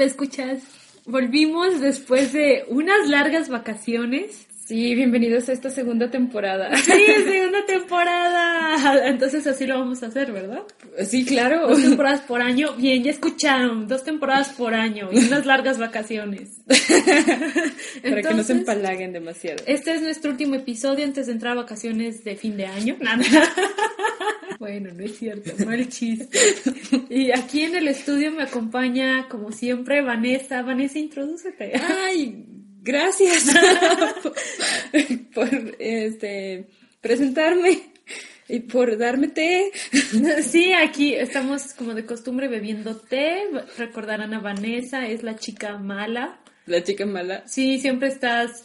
escuchas. Volvimos después de unas largas vacaciones. Sí, bienvenidos a esta segunda temporada. Sí, segunda temporada. Entonces así lo vamos a hacer, ¿verdad? Sí, claro. Dos temporadas por año. Bien, ya escucharon. Dos temporadas por año y unas largas vacaciones. Para que no se empalaguen demasiado. Este es nuestro último episodio antes de entrar a vacaciones de fin de año. Bueno, no es cierto, el chiste. Y aquí en el estudio me acompaña, como siempre, Vanessa. Vanessa, introdúcete. Ay, gracias por este presentarme y por darme té. Sí, aquí estamos como de costumbre bebiendo té. Recordarán a Vanessa, es la chica mala. La chica mala. Sí, siempre estás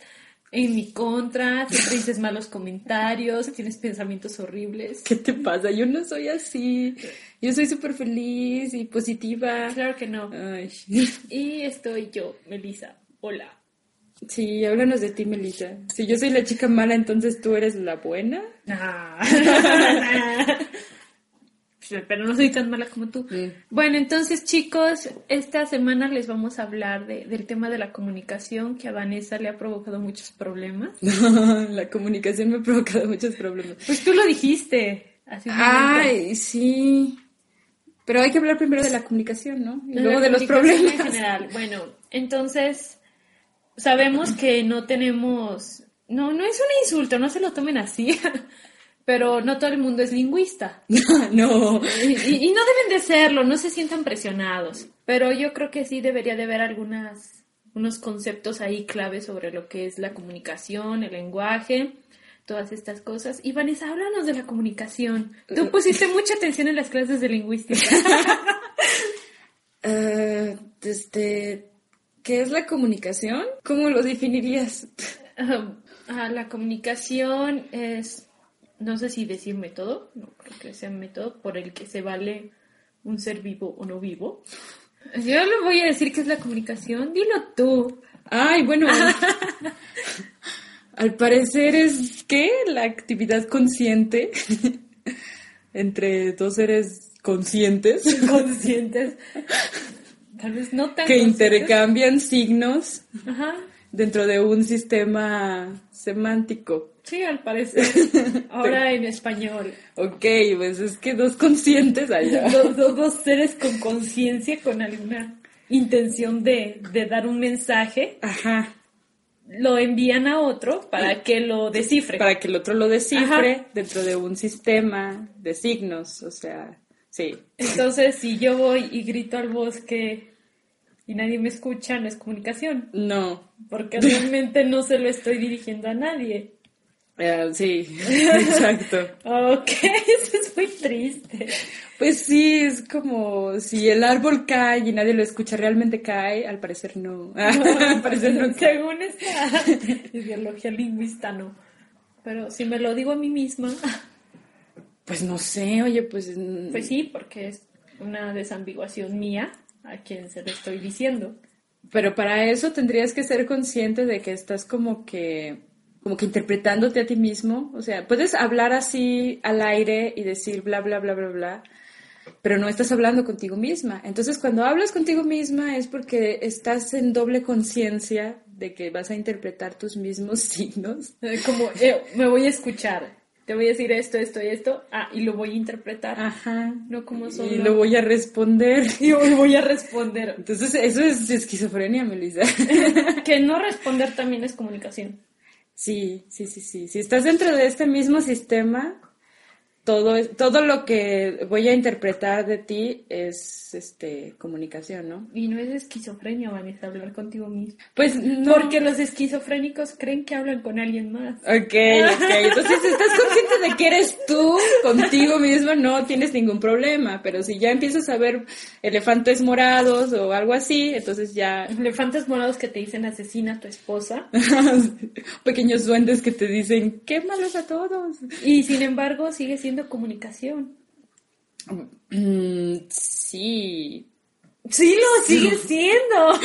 en mi contra, siempre dices malos comentarios, tienes pensamientos horribles. ¿Qué te pasa? Yo no soy así. Yo soy súper feliz y positiva. Claro que no. Ay. Y estoy yo, Melissa. Hola. Sí, háblanos de ti, Melissa. Si yo soy la chica mala, entonces tú eres la buena. Ah. Pero no soy tan mala como tú. Sí. Bueno, entonces chicos, esta semana les vamos a hablar de- del tema de la comunicación que a Vanessa le ha provocado muchos problemas. la comunicación me ha provocado muchos problemas. Pues tú lo dijiste. Hace un momento. Ay, sí. Pero hay que hablar primero de la comunicación, ¿no? Y luego de los problemas. En general. Bueno, entonces sabemos que no tenemos. No, no es un insulto, no se lo tomen así. Pero no todo el mundo es lingüista. no. Y, no deben de serlo, no se sientan presionados. Pero yo creo que sí debería de haber algunas, unos conceptos ahí claves sobre lo que es la comunicación, el lenguaje, todas estas cosas. Y Vanessa, háblanos de la comunicación. Tú pusiste mucha atención en las clases de lingüística. Eh, este, ¿qué es la comunicación? ¿Cómo lo definirías? Ah, la comunicación es, no sé si decir método, no creo que sea método por el que se vale un ser vivo o no vivo. Yo le voy a decir qué es la comunicación, dilo tú. Ay, bueno. al parecer es que la actividad consciente entre dos seres conscientes conscientes. Tal vez no tan que intercambian signos Ajá. dentro de un sistema semántico. Sí, al parecer. Ahora en español. Ok, pues es que dos conscientes allá. Dos, dos- dos seres con conciencia, con alguna intención de, de dar un mensaje, Ajá. lo envían a otro para que lo descifre. Para que el otro lo descifre Ajá. dentro de un sistema de signos, o sea, sí. Entonces, si yo voy y grito al bosque y nadie me escucha, no es comunicación, No, porque realmente no se lo estoy dirigiendo a nadie. eh, sí, exacto. Ok, eso es muy triste. Pues sí, es como si el árbol cae y nadie lo escucha, ¿realmente cae? Al parecer no. Al parecer no. Según esta ideología lingüista, no. Pero si me lo digo a mí misma, Pues no sé, oye, pues... mm, pues sí, porque es una desambiguación mía a quien se lo estoy diciendo. Pero para eso tendrías que ser consciente de que estás como que como que interpretándote a ti mismo, o sea, puedes hablar así al aire y decir bla bla bla bla bla, pero no estás hablando contigo misma. Entonces, cuando hablas contigo misma es porque estás en doble conciencia de que vas a interpretar tus mismos signos. Como, eh, me voy a escuchar, te voy a decir esto, esto y esto, ah, y lo voy a interpretar. Ajá. No como solo. Y lo voy a responder. Y hoy voy a responder. Entonces, eso es esquizofrenia, Melissa. Que no responder también es comunicación. Sí, sí, sí, sí. Si estás dentro de este mismo sistema, todo, es- todo lo que voy a interpretar de ti es este comunicación, ¿no? Y no es esquizofrenia, Vanessa, hablar contigo mismo. Pues no. Porque los esquizofrénicos creen que hablan con alguien más. Ok, ok. Entonces, si estás consciente de que eres tú contigo mismo, no tienes ningún problema. Pero si ya empiezas a ver elefantes morados o algo así, entonces ya Elefantes morados que te dicen asesina a tu esposa. pequeños duendes que te dicen, qué malos a todos. Y sin embargo sigue siendo comunicación. Mm, sí, Sí, lo sigue siendo.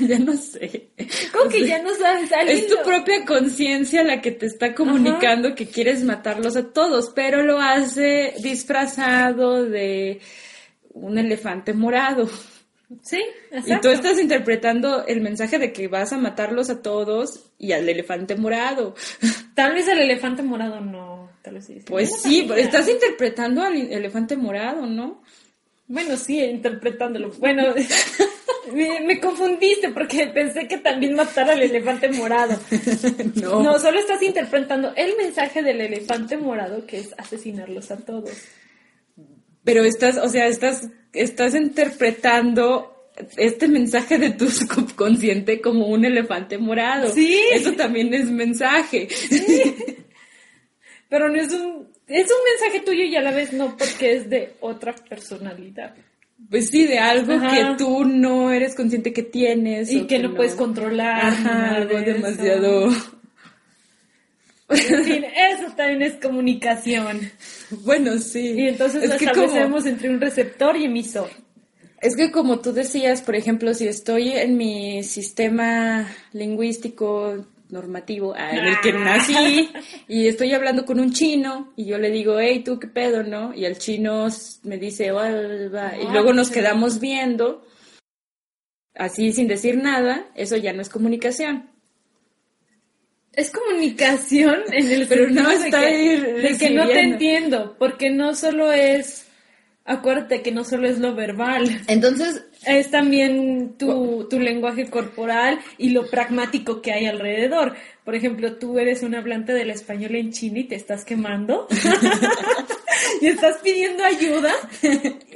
ya no sé. ¿Cómo que ya no sabes? Alguien Es tu lo- propia conciencia la que te está comunicando que quieres matarlos a todos, pero lo hace disfrazado de un elefante morado. Sí, Y tú estás interpretando el mensaje de que vas a matarlos a todos y al elefante morado. Tal vez al elefante morado no, tal vez sí. Pues sí, pero estás interpretando al elefante morado, ¿no? Bueno, sí, interpretándolo. Bueno, me, confundiste porque pensé que también matar al elefante morado. no. No, solo estás interpretando el mensaje del elefante morado que es asesinarlos a todos. Pero estás, o sea, estás estás interpretando este mensaje de tu subconsciente como un elefante morado. Sí. Eso también es mensaje. Pero no es un, es un mensaje tuyo y a la vez no porque es de otra personalidad. Pues sí, de algo que tú no eres consciente que tienes. Y que, no, puedes controlar. algo demasiado... En fin, eso también es comunicación. Bueno, sí. Y entonces es establecemos entre un receptor y emisor. Es que como tú decías, por ejemplo, si estoy en mi sistema lingüístico normativo ah, en el que ah. nací y estoy hablando con un chino y yo le digo, hey, tú qué pedo, ¿no? Y el chino me dice, y luego nos quedamos viendo, así sin decir nada, eso ya no es comunicación. Es comunicación en el pero no está de que no te entiendo, porque no solo es acuérdate que no solo es lo verbal. Entonces, es también tu, tu, lenguaje corporal y lo pragmático que hay alrededor. Por ejemplo, tú eres un hablante del español en China y te estás quemando. y estás pidiendo ayuda,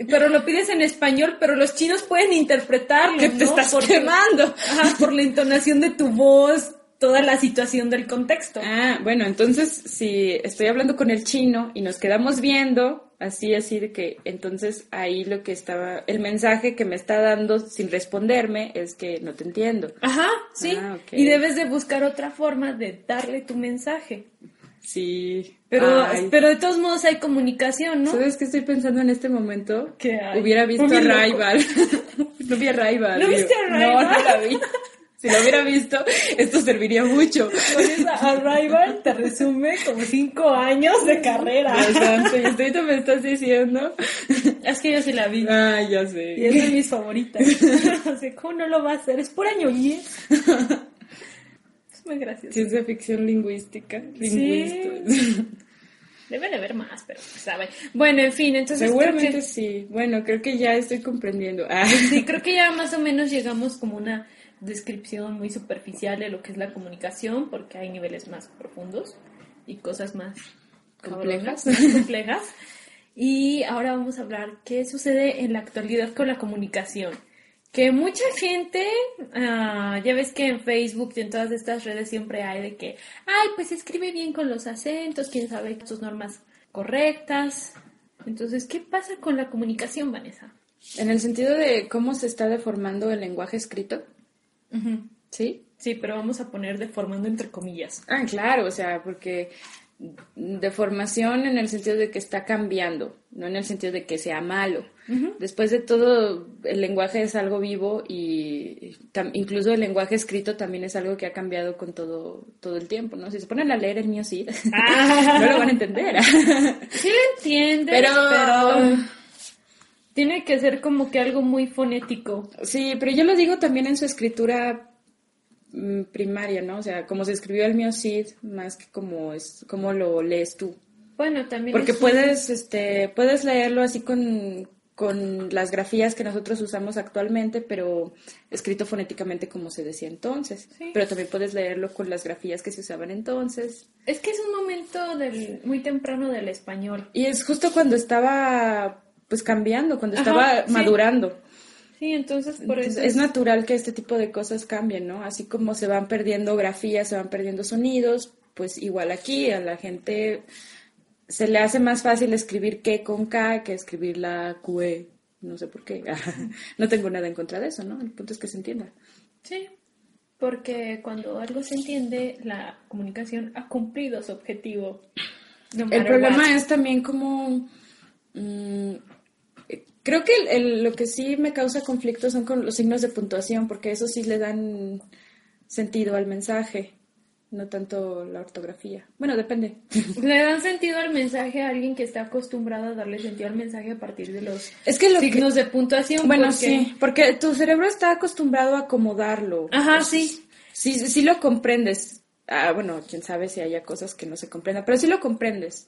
pero lo pides en español, pero los chinos pueden interpretarlo. Que te estás quemando. por la entonación de tu voz, toda la situación del contexto. Ah, bueno, entonces si estoy hablando con el chino y nos quedamos viendo, así, así de que entonces ahí lo que estaba, el mensaje que me está dando sin responderme es que no te entiendo. Ajá, sí. Ah, y debes de buscar otra forma de darle tu mensaje. Sí. Pero, pero de todos modos hay comunicación, ¿no? ¿Sabes qué estoy pensando en este momento? Que hubiera visto a Rival. no vi a Rival. ¿No viste a Rival? No, no la vi. Si lo hubiera visto, esto serviría mucho. Con esa Arrival te resume como cinco años de carrera. Exacto, y ahorita me estás diciendo. Es que yo sí la vi. Ah, ya sé. Y es de mis favoritas. ¿cómo no lo va a hacer? Es pura ñoñez. Es muy gracioso. Ciencia ficción lingüística. Sí. Debe de haber más, pero sabe. Bueno, en fin, entonces. Seguramente sí. Bueno, creo que ya estoy comprendiendo. Ah. Sí, creo que ya más o menos llegamos como una descripción muy superficial de lo que es la comunicación, porque hay niveles más profundos y cosas más complejas. complejas. Y ahora vamos a hablar qué sucede en la actualidad con la comunicación. Que mucha gente, ah, ya ves que en Facebook y en todas estas redes siempre hay de que, ay, pues escribe bien con los acentos, quién sabe sus normas correctas. Entonces, ¿qué pasa con la comunicación, Vanessa? En el sentido de cómo se está deformando el lenguaje escrito. ¿Sí? Sí, pero vamos a poner deformando entre comillas. Ah, claro, o sea, porque deformación en el sentido de que está cambiando, no en el sentido de que sea malo. Después de todo, el lenguaje es algo vivo y incluso el lenguaje escrito también es algo que ha cambiado con todo, todo el tiempo, ¿no? Si se ponen a leer el mío sí, ah. no lo van a entender. sí lo entienden, pero tiene que ser como que algo muy fonético. Sí, pero yo lo digo también en su escritura mm, primaria, ¿no? O sea, como se escribió el mío Cid, más que como es como lo lees tú. Bueno, también porque puedes este puedes leerlo así con, con las grafías que nosotros usamos actualmente, pero escrito fonéticamente como se decía entonces. Pero también puedes leerlo con las grafías que se usaban entonces. Es que es un momento del, muy temprano del español. Y es justo cuando estaba pues cambiando, cuando estaba madurando. Sí, entonces por eso. Es, natural que este tipo de cosas cambien, ¿no? Así como se van perdiendo grafías, se van perdiendo sonidos, pues igual aquí a la gente se le hace más fácil escribir que con K que escribir la QE. No sé por qué. no tengo nada en contra de eso, ¿no? El punto es que se entienda. Sí, porque cuando algo se entiende, la comunicación ha cumplido su objetivo. el problema es también como mm, Creo que lo que sí me causa conflicto son con los signos de puntuación, porque eso sí le dan sentido al mensaje. no tanto la ortografía. Bueno, depende. Le dan sentido al mensaje a alguien que está acostumbrado a darle sentido al mensaje a partir de los Es que lo signos de puntuación. Bueno, porque- sí, porque tu cerebro está acostumbrado a acomodarlo. Ajá, Pues, sí. Sí, sí lo comprendes. Ah, bueno, quién sabe si haya cosas que no se comprendan, pero sí lo comprendes.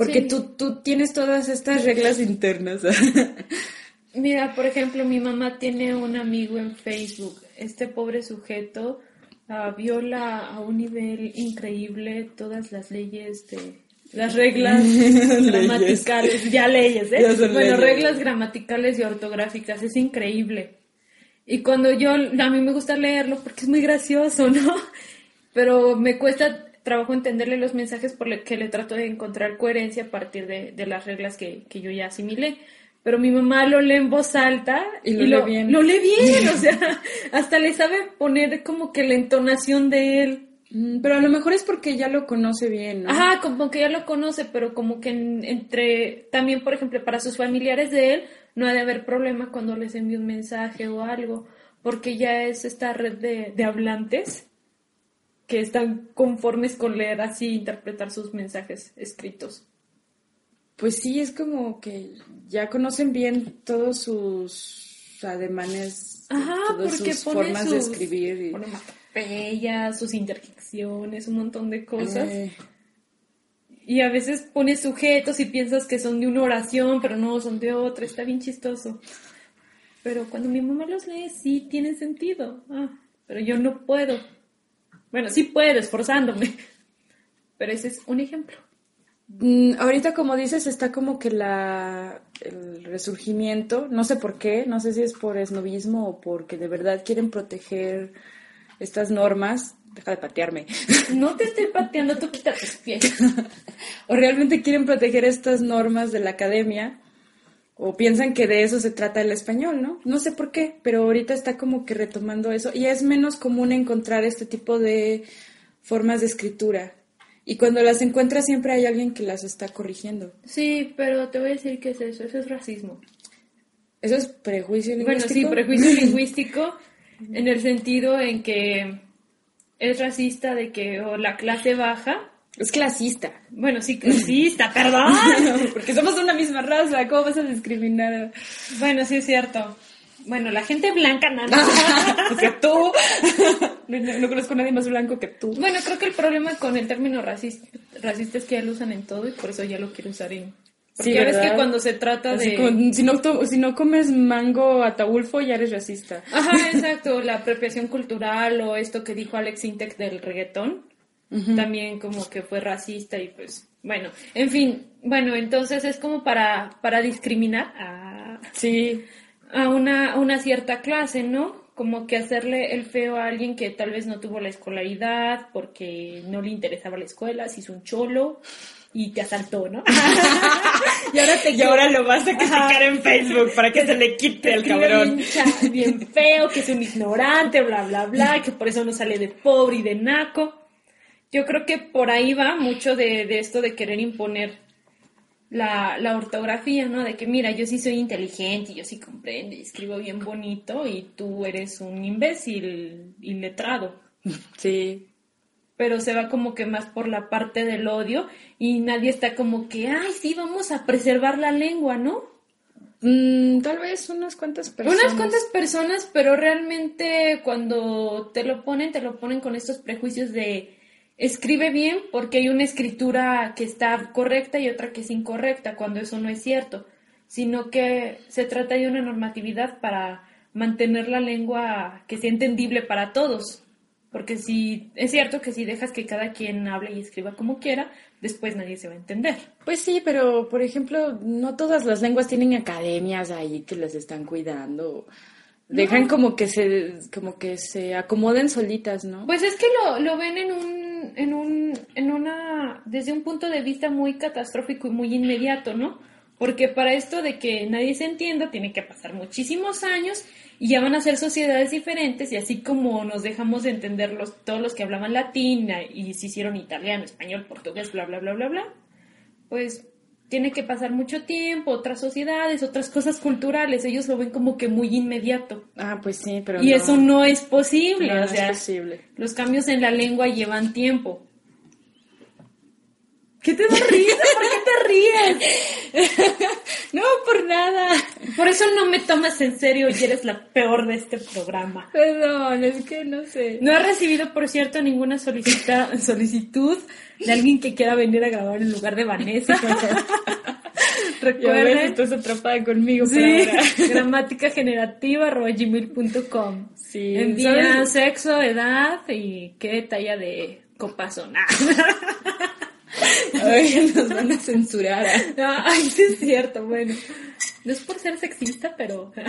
Porque Sí. tú, tú tienes todas estas reglas internas. Mira, por ejemplo, mi mamá tiene un amigo en Facebook. Este pobre sujeto ah, viola a un nivel increíble todas las leyes de las reglas gramaticales, ya leyes, ¿eh? Ya bueno, leyes. reglas gramaticales y ortográficas, es increíble. Y cuando yo, a mí me gusta leerlo porque es muy gracioso, ¿no? Pero me cuesta trabajo entenderle los mensajes por los que le trato de encontrar coherencia a partir de, de las reglas que, que yo ya asimilé. Pero mi mamá lo lee en voz alta Y lo lee bien. Lo lee bien, o sea, hasta le sabe poner como que la entonación de él. Mm, pero a lo mejor es porque ya lo conoce bien, ¿no? Ajá, como que ya lo conoce, pero como que en- entre, también por ejemplo, para sus familiares de él, no ha de haber problema cuando les envíe un mensaje o algo, porque ya es esta red de, de hablantes que están conformes con leer así, interpretar sus mensajes escritos. Pues sí, es como que ya conocen bien todos sus ademanes, Ajá, todas porque sus pone formas sus, de escribir. Y... pone onomatopeyas, sus interjecciones, un montón de cosas. Eh, Y a veces pone sujetos y piensas que son de una oración, pero no, son de otra. Está bien chistoso. Pero cuando mi mamá los lee, sí tienen sentido. Ah, pero yo no puedo. Bueno, sí puedo, esforzándome. Pero ese es un ejemplo. Mm, ahorita, como dices, está como que la, el resurgimiento, no sé por qué, no sé si es por esnovismo o porque de verdad quieren proteger estas normas. Deja de patearme. No te estoy pateando, tú quita tus pies. o realmente quieren proteger estas normas de la academia. O piensan que de eso se trata el español, ¿no? No sé por qué, pero ahorita está como que retomando eso. Y es menos común encontrar este tipo de formas de escritura. Y cuando las encuentras siempre hay alguien que las está corrigiendo. Sí, pero te voy a decir que es eso. Eso es racismo. Eso es prejuicio Bueno, lingüístico. sí, prejuicio lingüístico en el sentido en que es racista de que o la clase baja, Es clasista. bueno, sí, clasista, perdón. Porque somos una misma raza. ¿Cómo vas a discriminar? Bueno, sí es cierto. Bueno, la gente blanca nada. o sea, tú. no, no conozco a nadie más blanco que tú. bueno, creo que el problema con el término racista, racista es que ya lo usan en todo y por eso ya lo quiero usar en... Porque Sí, ves que cuando se trata Así de... como, si, no, si no comes mango ataulfo, ya eres racista. Ajá, exacto, la apropiación cultural o esto que dijo Alex Intec del reggaetón, también como que fue racista y pues, bueno, en fin, bueno, entonces es como para, para discriminar a, Sí. a una, una cierta clase, ¿no? Como que hacerle el feo a alguien que tal vez no tuvo la escolaridad porque no le interesaba la escuela, se hizo un cholo y te asaltó, ¿no? y ahora te Y ahora lo vas a criticar en Facebook para que se le quite al escribe cabrón. Bien feo, que es un ignorante, bla, bla, bla, que por eso no sale de pobre y de naco. Yo creo que por ahí va mucho de, de esto de querer imponer la, la ortografía, ¿no? De que mira, yo sí soy inteligente y yo sí comprendo y escribo bien bonito y tú eres un imbécil iletrado. Sí. Pero se va como que más por la parte del odio y nadie está como que, ay, sí, vamos a preservar la lengua, ¿no? Mm, tal vez unas cuantas personas. Unas cuantas personas, pero realmente cuando te lo ponen, te lo ponen con estos prejuicios de escribe bien porque hay una escritura que está correcta y otra que es incorrecta, cuando eso no es cierto, sino que se trata de una normatividad para mantener la lengua que sea entendible para todos. Porque si es cierto que si dejas que cada quien hable y escriba como quiera, después nadie se va a entender. Pues sí, pero por ejemplo, no todas las lenguas tienen academias ahí que las están cuidando. Dejan como que se como que se acomoden solitas, ¿no? Pues es que lo, lo ven en un, en un, en una, desde un punto de vista muy catastrófico y muy inmediato, ¿no? Porque para esto de que nadie se entienda, tiene que pasar muchísimos años y ya van a ser sociedades diferentes y así como nos dejamos de entender los, todos los que hablaban latín y se hicieron italiano, español, portugués, bla, bla, bla, bla, bla, pues tiene que pasar mucho tiempo, otras sociedades, otras cosas culturales, ellos lo ven como que muy inmediato. Ah, pues sí, pero Y no. eso no es posible, No, o no es posible. los cambios en la lengua llevan tiempo. ¿Qué te da risa? ¿Por qué te ríes? No, por nada. Por eso no me tomas en serio y eres la peor de este programa. Perdón, es que no sé. No he recibido, por cierto, ninguna solicita- solicitud de alguien que quiera venir a grabar en lugar de Vanessa. Ya ves, Recuerden, estás atrapada conmigo sí, gramática generativa gmail.com. Sí, Envía sexo, edad y qué talla de copa son. Ay, nos van a censurar. Ay, sí es cierto, bueno. No es por ser sexista, pero...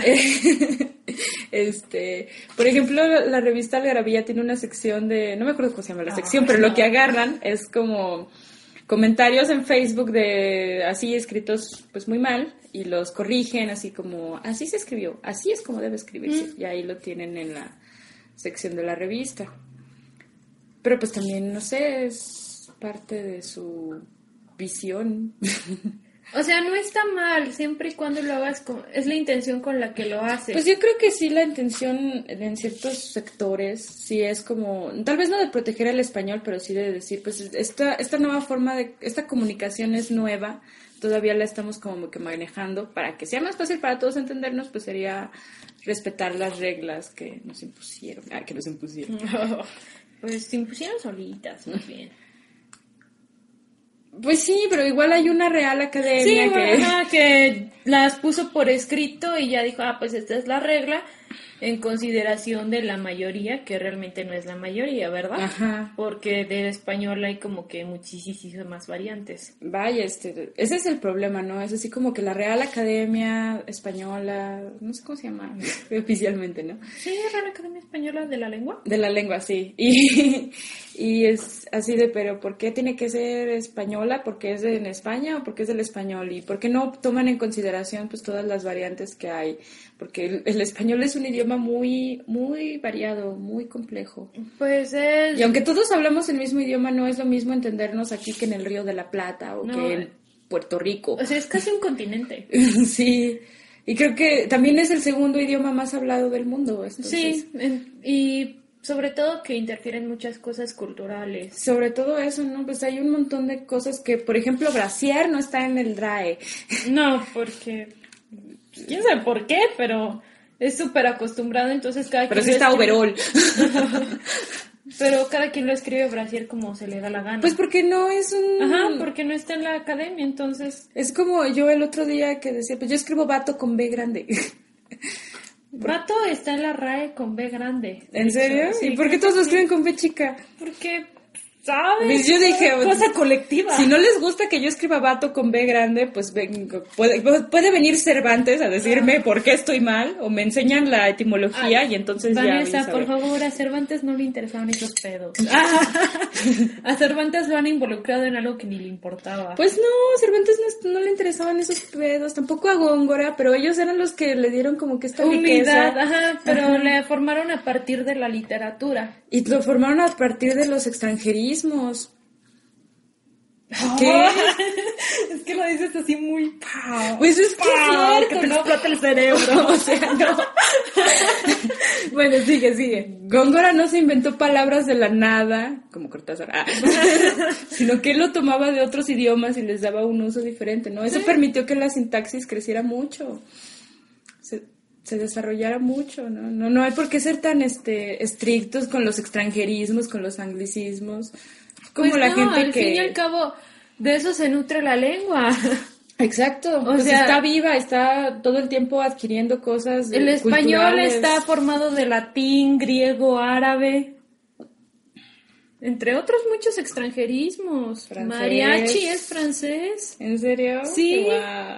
Este, por ejemplo, la revista Algarabía tiene una sección de, no me acuerdo cómo se llama la sección, pero lo que agarran es como comentarios en Facebook de así escritos pues muy mal y los corrigen así como así se escribió, así es como debe escribirse y ahí lo tienen en la sección de la revista. Pero pues también no sé, es parte de su visión. O sea, no está mal, siempre y cuando lo hagas con... Es la intención con la que lo haces. Pues yo creo que sí la intención en ciertos sectores sí es como, tal vez no de proteger al español, pero sí de decir, pues esta, esta nueva forma de, esta comunicación es nueva, todavía la estamos como que manejando, para que sea más fácil para todos entendernos, pues sería respetar las reglas que nos impusieron, ah, que nos impusieron. Pues se impusieron solitas, más bien. Pues sí, pero igual hay una real Sí, academia que... ajá, que las puso por escrito y ya dijo, ah, pues esta es la regla, en consideración de la mayoría, que realmente no es la mayoría, ¿verdad? Ajá. Porque del español hay como que muchísimas variantes. Vaya, este, ese es el problema, ¿no? Es así como que la Real Academia Española, no sé cómo se llama oficialmente, ¿no? Sí, Real Academia Española de la Lengua. De la lengua, sí. Y, y es así de, pero ¿por qué tiene que ser española? ¿Porque es de, en España o porque es del español? ¿Y por qué no toman en consideración pues todas las variantes que hay? Porque el, el español es un idioma muy, muy variado, muy complejo. Pues es... Y aunque todos hablamos el mismo idioma, no es lo mismo entendernos aquí que en el Río de la Plata o No. que en Puerto Rico. O sea, es casi un continente. sí. Y creo que también es el segundo idioma más hablado del mundo. entonces- Sí, en- y sobre todo que interfieren muchas cosas culturales. Sobre todo eso, ¿no? Pues hay un montón de cosas que, por ejemplo, brasier no está en el DRAE. No, porque... ¿Quién sabe por qué? Pero es súper acostumbrado, entonces cada Pero quien sí lo está escribe- overall. Pero cada quien lo escribe brasier como se le da la gana. Pues porque no es un... Ajá, porque no está en la academia, entonces... Es como yo el otro día que decía, pues yo escribo vato con B grande. Vato está en la RAE con B grande. de ¿En serio? sí, ¿Y por qué todos lo escriben con B chica? Porque, ¿sabes? Pues yo dije, Cosa colectiva. Si no les gusta que yo escriba vato con B grande, pues ven- puede, puede venir Cervantes a decirme por qué estoy mal o me enseñan la etimología Ay, y entonces ya... Vanessa, por favor, a Cervantes no le interesaban esos pedos. a Cervantes lo han involucrado en algo que ni le importaba. Pues no, Cervantes no, no le interesaban esos pedos, tampoco a Góngora, pero ellos eran los que le dieron como que esta Unidad, ajá, pero Ajá. le formaron a partir de la literatura. Y lo formaron a partir de los extranjerismos. ¿Qué? es que lo dices así muy... Pues es que ¡Pau! es que te ¿no? explota el cerebro. o sea, no. bueno, sigue, sigue. Góngora no se inventó palabras de la nada, como Cortázar, ah, sino que él lo tomaba de otros idiomas y les daba un uso diferente, ¿no? Eso permitió que la sintaxis creciera mucho, se, desarrollara mucho, ¿no? ¿no? No hay por qué ser tan este, estrictos con los extranjerismos, con los anglicismos. Como Pues la no, gente al que... fin y al cabo, de eso se nutre la lengua. Exacto, O pues sea- está viva, está todo el tiempo adquiriendo cosas. eh, El español culturales. está formado de latín, griego, árabe, entre otros muchos extranjerismos. Francés. Mariachi es francés. ¿En serio? Sí,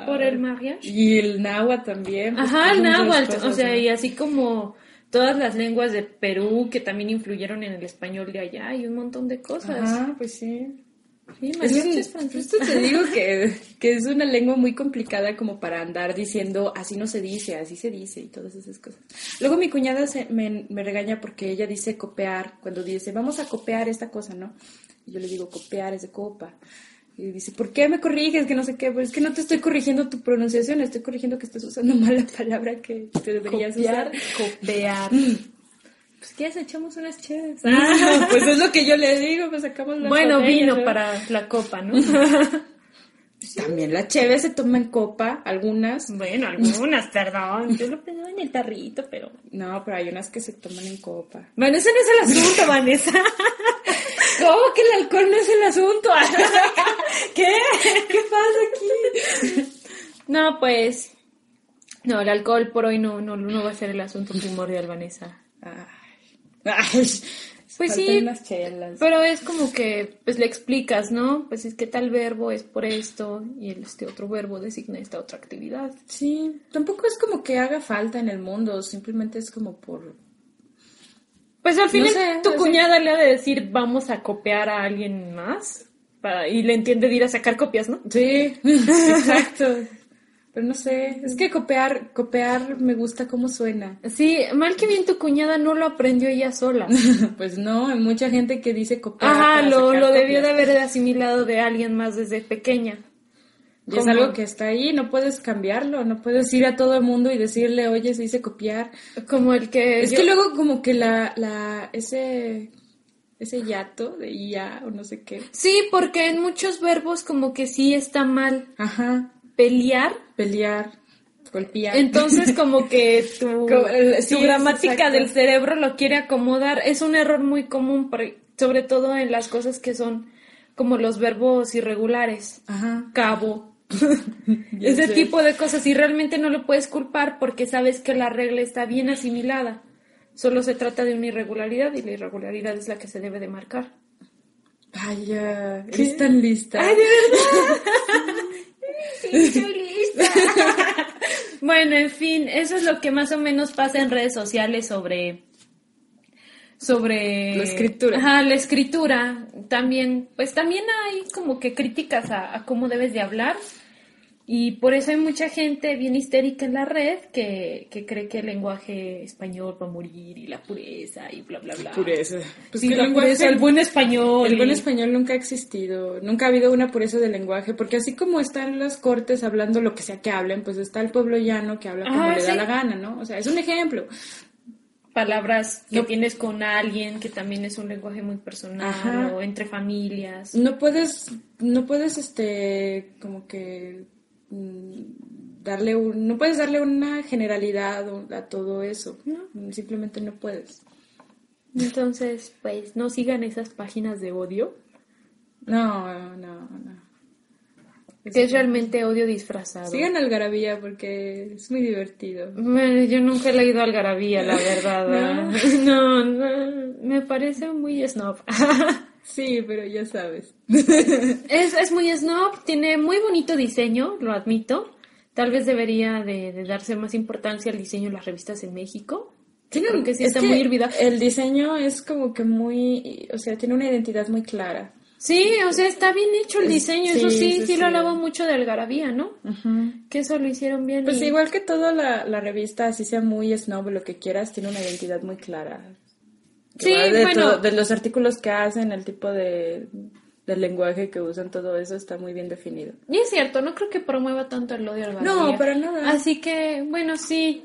por el mariachi. Y el náhuatl también. pues, Ajá, el náhuatl, cosas, o sea, ¿no? y así como todas las lenguas de Perú que también influyeron en el español de allá y un montón de cosas. Ajá, pues sí. Sí, Es francés. esto te digo que, que es una lengua muy complicada como para andar diciendo así no se dice, así se dice y todas esas cosas. Luego mi cuñada se, me, me regaña porque ella dice copiar, cuando dice vamos a copiar esta cosa, ¿no? Y yo le digo copiar es de copa. Y dice, ¿por qué me corriges? Que no sé qué. Pues es que no te estoy corrigiendo tu pronunciación, estoy corrigiendo que estás usando mal la palabra que te deberías Copiar, usar. copiar. Pues ¿qué echamos unas chéves. Ah, pues es lo que yo le digo, pues sacamos la bueno, botella, vino ¿no? para la copa, ¿no? Pues también la cheve se toma en copa, algunas. bueno, algunas, perdón. Yo lo pedí en el tarrito, pero... No, pero hay unas que se toman en copa. Bueno, ese no es el asunto, Vanessa. ¿Cómo que el alcohol no es el asunto? ¿Qué? ¿Qué pasa aquí? No, pues... No, el alcohol por hoy no, no, no va a ser el asunto primordial, Vanessa. Ay, Pues sí, unas chelas. Pero es como que, pues le explicas, ¿no? Pues es que tal verbo es por esto y este otro verbo designa esta otra actividad. Sí, tampoco es como que haga falta en el mundo, simplemente es como por... Pues al final No sé, tu cuñada le ha de decir vamos a copiar a alguien más para, y le entiende de ir a sacar copias, ¿no? Sí, exacto. Pero no sé, es que copiar, copiar me gusta cómo suena. Sí, mal que bien tu cuñada no lo aprendió ella sola. Pues no, hay mucha gente que dice copiar. Ajá, lo, lo debió de haber asimilado de alguien más desde pequeña. Y es algo que está ahí, no puedes cambiarlo, no puedes ir a todo el mundo y decirle, oye, se dice copiar. Como el que... Es yo- que luego como que la, la, ese, ese yato de IA o no sé qué. Sí, porque en muchos verbos como que sí está mal. Ajá, Pelear pelear, golpear. Entonces, como que tu, tu sí, gramática del cerebro lo quiere acomodar. Es un error muy común, por- sobre todo en las cosas que son como los verbos irregulares. Ajá. Cabo. Ese sé. tipo de cosas. Y realmente no lo puedes culpar porque sabes que la regla está bien asimilada. Solo se trata de una irregularidad y la irregularidad es la que se debe de marcar. Ay, ya, eres tan lista. ¡Ay, de verdad! Sí, estoy lista. bueno, en fin, eso es lo que más o menos pasa en redes sociales sobre sobre La escritura. Ajá, la escritura. También, pues también hay como que críticas a, a cómo debes de hablar. Y por eso hay mucha gente bien histérica en la red que, que cree que el lenguaje español va a morir y la pureza y bla, bla, bla. Pureza. Pues Sí, que el la lenguaje- pureza, el buen español. El buen español nunca ha existido, nunca ha habido una pureza del lenguaje, porque así como están las cortes hablando lo que sea que hablen, pues está el pueblo llano que habla como Ah, le da la gana, ¿no? O sea, es un ejemplo. palabras que No. tienes con alguien, que también es un lenguaje muy personal, Ajá. o entre familias. No puedes, no puedes, este, como que darle un, no puedes darle una generalidad a todo eso, simplemente no puedes. Entonces, pues no sigan esas páginas de odio, No, no, no. que es realmente odio disfrazado. Sigan Algarabía porque es muy divertido. Bueno, yo nunca he leído Algarabía, la verdad. no. no, me parece muy snob. Sí, pero ya sabes. es, es muy snob, tiene muy bonito diseño, lo admito. Tal vez debería de, de darse más importancia al diseño de las revistas en México. Tiene un- que sí es está que muy hervida. El diseño es como que muy, o sea, tiene una identidad muy clara. Sí, o sea, está bien hecho el diseño, sí, eso sí, sí, sí, sí. lo alabo mucho de Algarabía, ¿no? Que eso lo hicieron bien. Pues y- igual que toda la, la revista, así sea muy snob o lo que quieras, tiene una identidad muy clara. Sí, de, bueno. todo- de los artículos que hacen, el tipo de, del lenguaje que usan, todo eso está muy bien definido. Y es cierto, no creo que promueva tanto el odio a Algarabía. No, para nada. Así que, bueno, sí,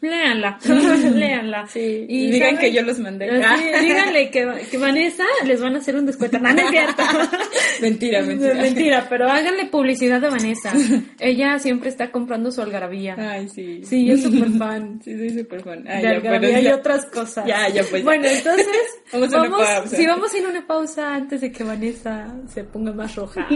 léanla, léanla. Sí, y digan que yo los mandé. Sí, díganle que, que Vanessa les van a hacer un descuento. No, no es cierto. mentira, mentira. Mentira, pero háganle publicidad a Vanessa. Ella siempre está comprando su Algarabía. Ay, sí. Sí, es súper fan. Sí, soy súper fan. Ay, de Algarabía y ya. otras cosas. Ya, ya, pues, ya. Bueno, entonces, Vamos a una vamos, pausa. sí, vamos a ir a una pausa antes de que Vanessa se ponga más roja.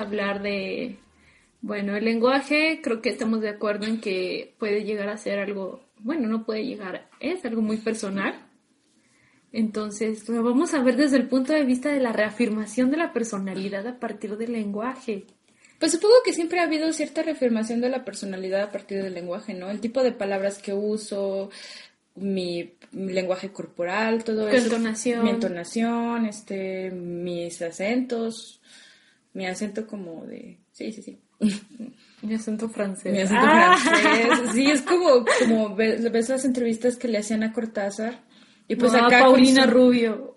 Hablar de, bueno, el lenguaje, creo que estamos de acuerdo en que puede llegar a ser algo, bueno, no puede llegar, es algo muy personal. Entonces, lo vamos a ver desde el punto de vista de la reafirmación de la personalidad a partir del lenguaje. Pues supongo que siempre ha habido cierta reafirmación de la personalidad a partir del lenguaje, ¿no? El tipo de palabras que uso, mi, mi lenguaje corporal, todo eso. entonación. Mi entonación, este, mis acentos, mi acento como de... Sí, sí, sí. Mi acento francés. Mi acento Ah. francés. Sí, es como, como ves, ves las entrevistas que le hacían a Cortázar. Y pues No, acá Paulina su- Rubio.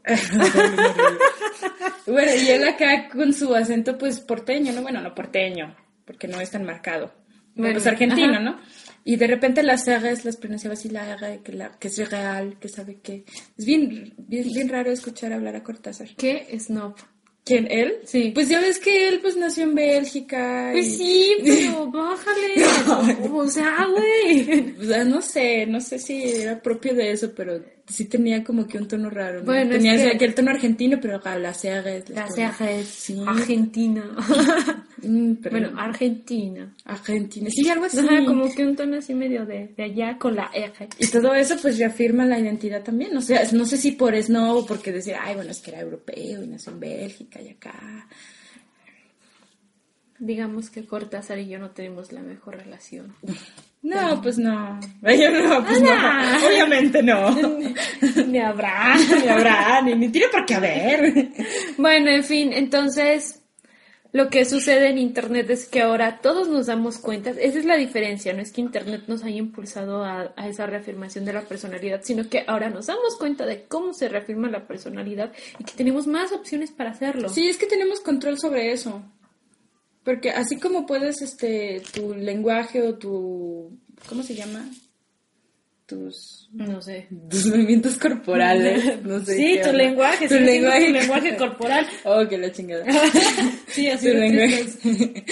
Bueno, y él acá con su acento pues porteño, ¿no? Bueno, no porteño, porque no es tan marcado. Bueno, pues argentino, ajá. ¿no? Y de repente las R's las pronunciaba así, la R, que, la, que es real, que sabe que... Es bien, bien, bien raro escuchar hablar a Cortázar. ¿Qué? Snob. ¿Quién? ¿Él? Sí. Pues ya ves que él pues nació en Bélgica. y- Pues sí, pero bájale. O sea, güey. O sea, no sé, no sé si era propio de eso, pero sí tenía como que un tono raro. ¿no? Bueno, es tenía que- aquel tono argentino, pero ah, las R's. La es Sí. Argentina. Mm, pero- Bueno, Argentina. Argentina. Sí, algo así. Ajá, como que un tono así medio de, de allá con la R. Y todo eso pues reafirma la identidad también. O sea, no sé si por snob o porque decir, ay, bueno, es que era europeo y nació en Bélgica y acá. Digamos que Cortázar y yo no tenemos la mejor relación. No, pues no. Yo no, pues Ah. no. Obviamente no. Ni habrá. Ni habrá, ni, ni tiene por qué haber. Bueno, en fin, entonces lo que sucede en Internet es que ahora todos nos damos cuenta, esa es la diferencia, no es que Internet nos haya impulsado a, a esa reafirmación de la personalidad, sino que ahora nos damos cuenta de cómo se reafirma la personalidad y que tenemos más opciones para hacerlo. Sí, es que tenemos control sobre eso. Porque así como puedes, este, tu lenguaje o tu, ¿cómo se llama? Tus, No sé. tus movimientos corporales. No sé. Sí, tu habla. lenguaje, Tu lenguaje. tu lenguaje corporal. Oh, que la chingada. Sí, así Tu lenguaje.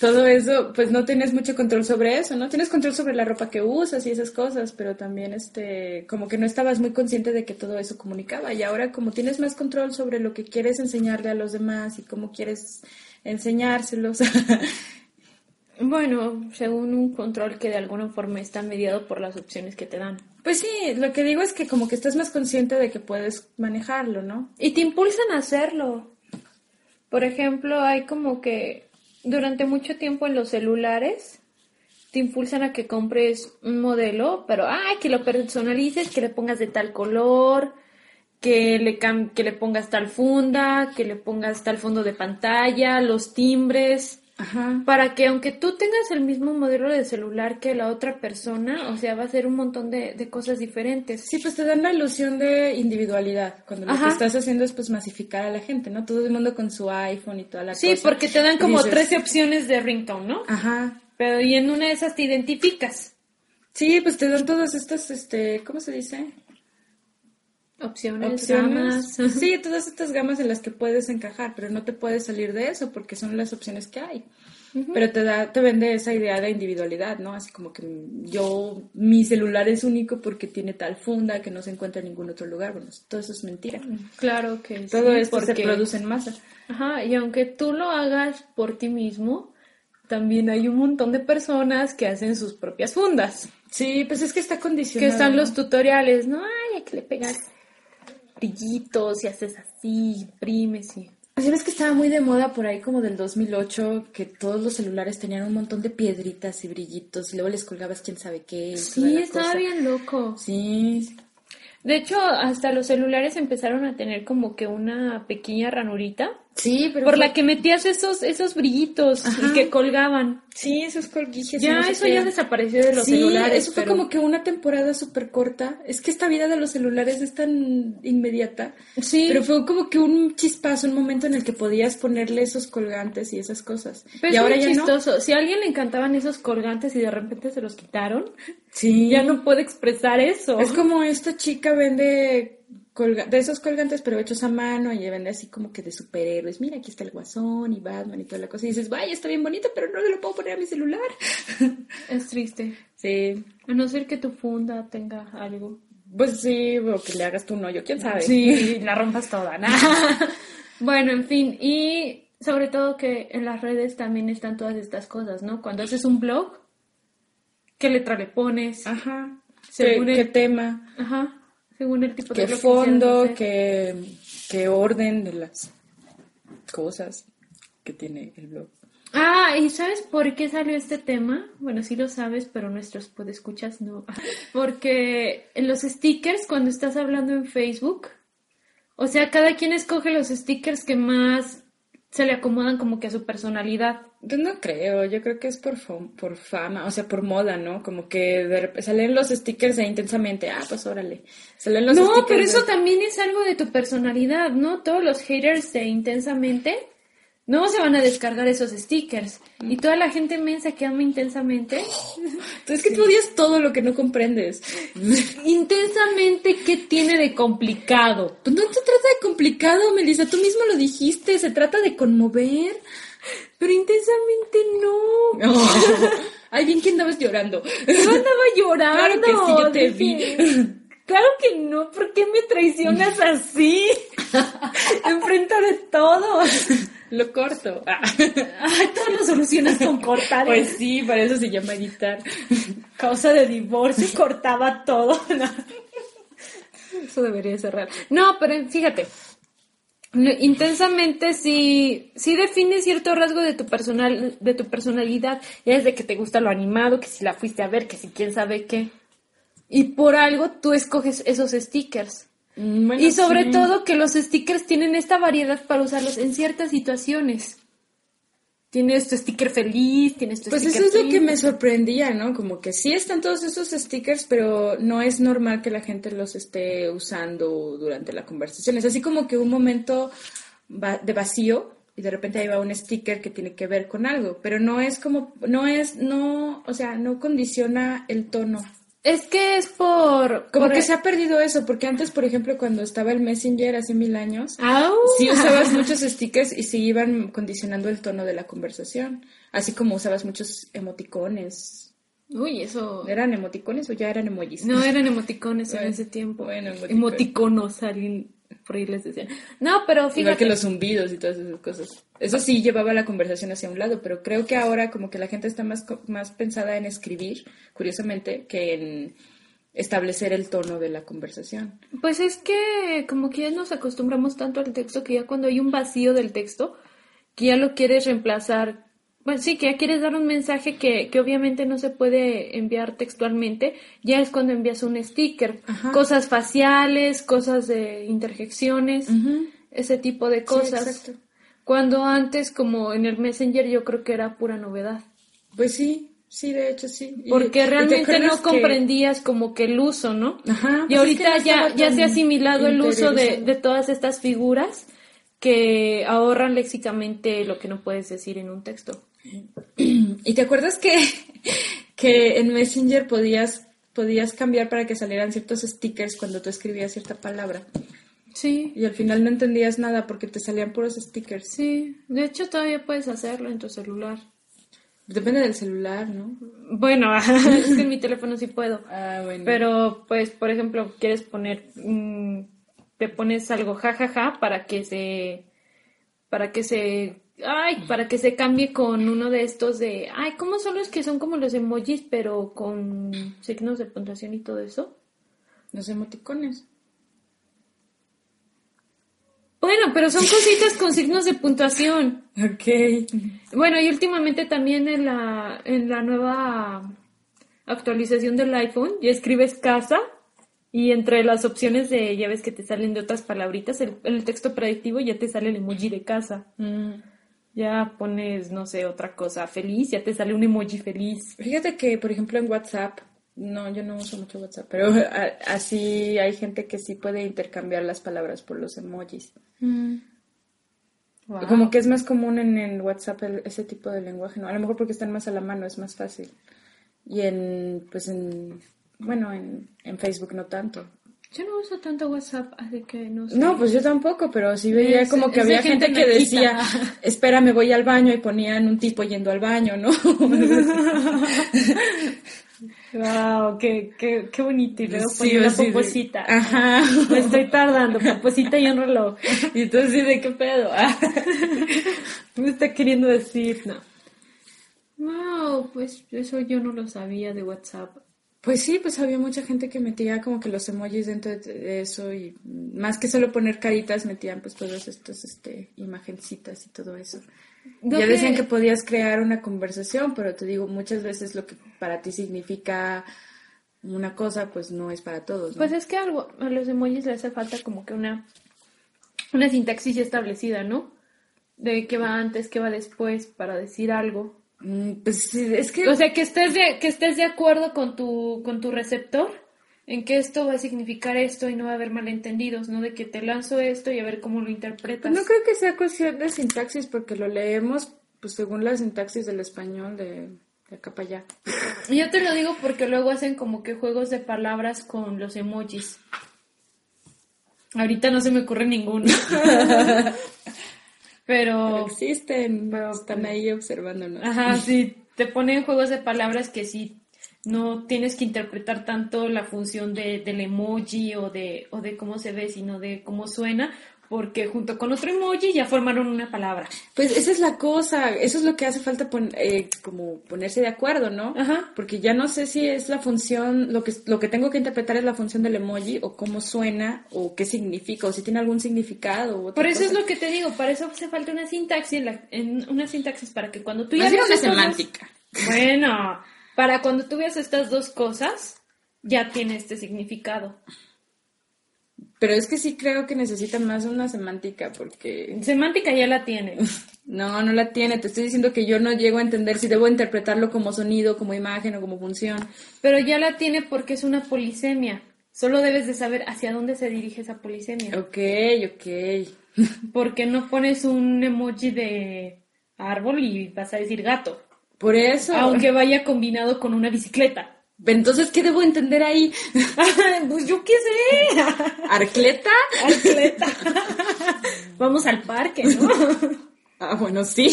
Todo eso, pues no tienes mucho control sobre eso, ¿no? Tienes control sobre la ropa que usas y esas cosas, pero también, este, como que no estabas muy consciente de que todo eso comunicaba. Y ahora, como tienes más control sobre lo que quieres enseñarle a los demás y cómo quieres enseñárselos, Bueno, según un control que de alguna forma está mediado por las opciones que te dan. Pues sí, lo que digo es que como que estás más consciente de que puedes manejarlo, ¿no? Y te impulsan a hacerlo. Por ejemplo, hay como que durante mucho tiempo en los celulares te impulsan a que compres un modelo, pero ay, que lo personalices, que le pongas de tal color, que le que le pongas tal funda, que le pongas tal fondo de pantalla, los timbres, Ajá. para que aunque tú tengas el mismo modelo de celular que la otra persona, o sea, va a ser un montón de, de cosas diferentes. Sí, pues te dan la ilusión de individualidad, cuando lo que estás haciendo es pues masificar a la gente, ¿no? Todo el mundo con su iPhone y toda la Sí, cosa. porque te dan como dices, 13 opciones de ringtone, ¿no? Ajá. Pero y en una de esas te identificas. Sí, pues te dan todas estas, este, ¿cómo se dice? Opciones, Opciones. gamas. Sí, todas estas gamas en las que puedes encajar, pero no te puedes salir de eso porque son las opciones que hay. Pero te da, te vende esa idea de individualidad, ¿no? Así como que yo, mi celular es único porque tiene tal funda que no se encuentra en ningún otro lugar. Bueno, todo eso es mentira. Claro que Todo sí, esto se porque- produce en masa. Ajá, y aunque tú lo hagas por ti mismo, también hay un montón de personas que hacen sus propias fundas. Sí, pues es que está Que condicionado. están ¿no? los tutoriales, ¿no? Ay, aquí le pegas brillitos y haces así, imprimes y... ¿Sabes que estaba muy de moda por ahí como del 2008 que todos los celulares tenían un montón de piedritas y brillitos y luego les colgabas quién sabe qué? Sí, estaba cosa? bien loco. Sí, De hecho, hasta los celulares empezaron a tener como que una pequeña ranurita sí, pero por fue- la que metías esos esos brillitos Ajá. y que colgaban. Sí, esos colguijes. Ya no eso ya desapareció de los sí, celulares. eso fue pero- como que una temporada súper corta. Es que esta vida de los celulares es tan inmediata. Sí, Pero fue como que un chispazo, un momento en el que podías ponerle esos colgantes y esas cosas. pero y es ahora muy ya no. chistoso. Si a alguien le encantaban esos colgantes y de repente se los quitaron, Sí. ya no puede expresar eso. Es como esta chica vende colga- de esos colgantes pero hechos a mano y vende así como que de superhéroes. Mira, aquí está el guasón y Batman y toda la cosa. Y dices, vaya, está bien bonito, pero no se lo puedo poner a mi celular. Es triste. sí. A no ser que tu funda tenga algo. Pues sí, o que le hagas tú un hoyo, quién sabe. Sí, la rompas toda, ¿no? Bueno, en fin, y sobre todo que en las redes también están todas estas cosas, ¿no? Cuando haces un blog, ¿qué letra le pones? Ajá. Según ¿Qué, el- qué tema? Ajá, según el tipo de ¿Qué fondo? quieras hacer. ¿Qué, ¿Qué orden de las cosas que tiene el blog? Ah, ¿y sabes por qué salió este tema? Bueno, sí lo sabes, pero nuestros podescuchas no. Porque en los stickers, cuando estás hablando en Facebook, o sea, cada quien escoge los stickers que más se le acomodan como que a su personalidad. Yo no creo, yo creo que es por, por fama, o sea, por moda, ¿no? Como que de salen los stickers de intensamente, ah, pues órale. Salen los no, stickers pero de- eso también es algo de tu personalidad, ¿no? Todos los haters de intensamente no se van a descargar esos stickers. Y toda la gente mensa que ama intensamente, Es que tú odias todo lo que no comprendes. intensamente, ¿qué tiene de complicado? Pues no se trata de complicado, Melissa, tú mismo lo dijiste, se trata de conmover. Pero intensamente no. Ay, bien que andabas llorando. Yo andaba llorando. Claro que sí, yo te dije, Claro que no, ¿por qué me traicionas así? Enfrente de todos. Lo corto. Ah. Ay, todo lo solucionas con cortar. Pues sí, para eso se llama editar. causa de divorcio cortaba todo. No. Eso debería cerrar. No, pero fíjate. Intensamente sí, sí define cierto rasgo de tu personal, de tu personalidad. Ya desde que te gusta lo animado, que si la fuiste a ver, que si quién sabe qué. Y por algo tú escoges esos stickers. Mm, Bueno, y sobre sí. todo que los stickers tienen esta variedad para usarlos en ciertas situaciones. Tienes tu sticker feliz, tienes tu Pues sticker eso es lo que me sorprendía, ¿no? Como que sí están todos esos stickers, pero no es normal que la gente los esté usando durante la conversación. Es así como que un momento de vacío y de repente ahí va un sticker que tiene que ver con algo, pero no es como, no es, no, o sea, no condiciona el tono. Es que es por... Como por- que se ha perdido eso, porque antes, por ejemplo, cuando estaba el Messenger hace mil años, Au. sí usabas muchos stickers y sí iban condicionando el tono de la conversación, así como usabas muchos emoticones. Uy, eso... ¿Eran emoticones o ya eran emojis? No eran emoticones en ese tiempo. bueno, emoticones. emoticonos, alguien por ahí les decían. No, pero Igual fíjate. que los zumbidos y todas esas cosas. Eso sí llevaba la conversación hacia un lado, pero creo que ahora como que la gente está más, más pensada en escribir, curiosamente, que en establecer el tono de la conversación. Pues es que como que ya nos acostumbramos tanto al texto que ya cuando hay un vacío del texto, que ya lo quieres reemplazar. Bueno, sí, que ya quieres dar un mensaje que, que obviamente no se puede enviar textualmente, ya es cuando envías un sticker. Ajá. Cosas faciales, cosas de interjecciones, ese tipo de cosas. exacto. Cuando antes, como en el Messenger, yo creo que era pura novedad. Pues sí, sí, de hecho sí. Y- y Porque te realmente no que- comprendías como que el uso, ¿no? Ajá, y pues es ahorita que no ya, ya se ha asimilado el uso de, de todas estas figuras que ahorran léxicamente lo que no puedes decir en un texto. ¿Y te acuerdas que, que en Messenger podías, podías cambiar para que salieran ciertos stickers cuando tú escribías cierta palabra? Sí, Y al final no entendías nada porque te salían puros stickers. sí. De hecho, todavía puedes hacerlo en tu celular. Depende del celular, ¿no? Bueno, es que en mi teléfono sí puedo. Ah, bueno. Pero, pues, por ejemplo, quieres poner, te pones algo jajaja para que se, para que se, ay, para que se cambie con uno de estos de, ay, ¿cómo son los que son como los emojis, pero con signos de puntuación y todo eso? Los emoticones. Bueno, pero son cositas con signos de puntuación. Ok. Bueno, y últimamente también en la, en la nueva actualización del iPhone, ya escribes casa y entre las opciones de, ya ves que te salen de otras palabritas, el, el texto predictivo ya te sale el emoji de casa. Mm. Ya pones, no sé, otra cosa feliz, ya te sale un emoji feliz. Fíjate que, por ejemplo, en WhatsApp, no, yo no uso mucho WhatsApp, pero a- así hay gente que sí puede intercambiar las palabras por los emojis. Wow. Como que es más común en, en WhatsApp el- ese tipo de lenguaje, ¿no? A lo mejor porque están más a la mano, es más fácil. Y en, pues en, bueno, en, en Facebook no tanto. Yo no uso tanto WhatsApp, así que no sé. No, pues yo tampoco, pero sí veía Es- como que había gente, gente que decía, espera, me voy al baño y ponían un tipo yendo al baño, ¿no? Wow, qué, qué, qué bonito. Y luego Sí, pone una de- poposita. Ajá. Me estoy tardando, poposita y un reloj. Y así de qué pedo. Ah. ¿Qué me está queriendo decir? No. Wow, pues eso yo no lo sabía de WhatsApp. Pues sí, pues había mucha gente que metía como que los emojis dentro de- eso y más que solo poner caritas metían pues todas estas este, imagencitas y todo eso. No ya que- decían que podías crear una conversación, pero te digo, muchas veces lo que para ti significa una cosa, pues no es para todos. ¿no? Pues es que algo, a los emojis le hace falta como que una, una sintaxis ya establecida, ¿no? De qué va antes, qué va después para decir algo. Mm, pues sí, es que... O sea, que estés de, que estés de acuerdo con tu, con tu receptor en que esto va a significar esto y no va a haber malentendidos, ¿no? De que te lanzo esto y a ver cómo lo interpretas. No creo que sea cuestión de sintaxis porque lo leemos pues según la sintaxis del español de, de acá para allá. Yo te lo digo porque luego hacen como que juegos de palabras con los emojis. Ahorita no se me ocurre ninguno. Pero, Existen, pero están ahí observándonos. ajá, sí, te ponen juegos de palabras que sí no tienes que interpretar tanto la función de, del emoji o de, o de cómo se ve, sino de cómo suena, porque junto con otro emoji ya formaron una palabra. Pues esa es la cosa, eso es lo que hace falta pon- eh, como ponerse de acuerdo, ¿no? Ajá. Porque ya no sé si es la función, lo que, lo que tengo que interpretar es la función del emoji o cómo suena o qué significa o si tiene algún significado. otra Por eso es lo que te digo, para eso hace falta una sintaxis, la- en una sintaxis para que cuando tú ya bien veas una dos- semántica. Bueno, para cuando tú veas estas dos cosas, ya tiene este significado. Pero es que sí creo que necesita más una semántica porque Semántica ya la tiene. no, no la tiene. Te estoy diciendo que yo no llego a entender si debo interpretarlo como sonido, como imagen o como función. Pero ya la tiene porque es una polisemia. Solo debes de saber hacia dónde se dirige esa polisemia. Ok, ok. Porque no pones un emoji de árbol y vas a decir gato. Por eso. Aunque vaya combinado con una bicicleta. Entonces, ¿qué debo entender ahí? pues yo qué sé. ¿Arcleta? Atleta. Vamos al parque, ¿no? Ah, bueno, sí.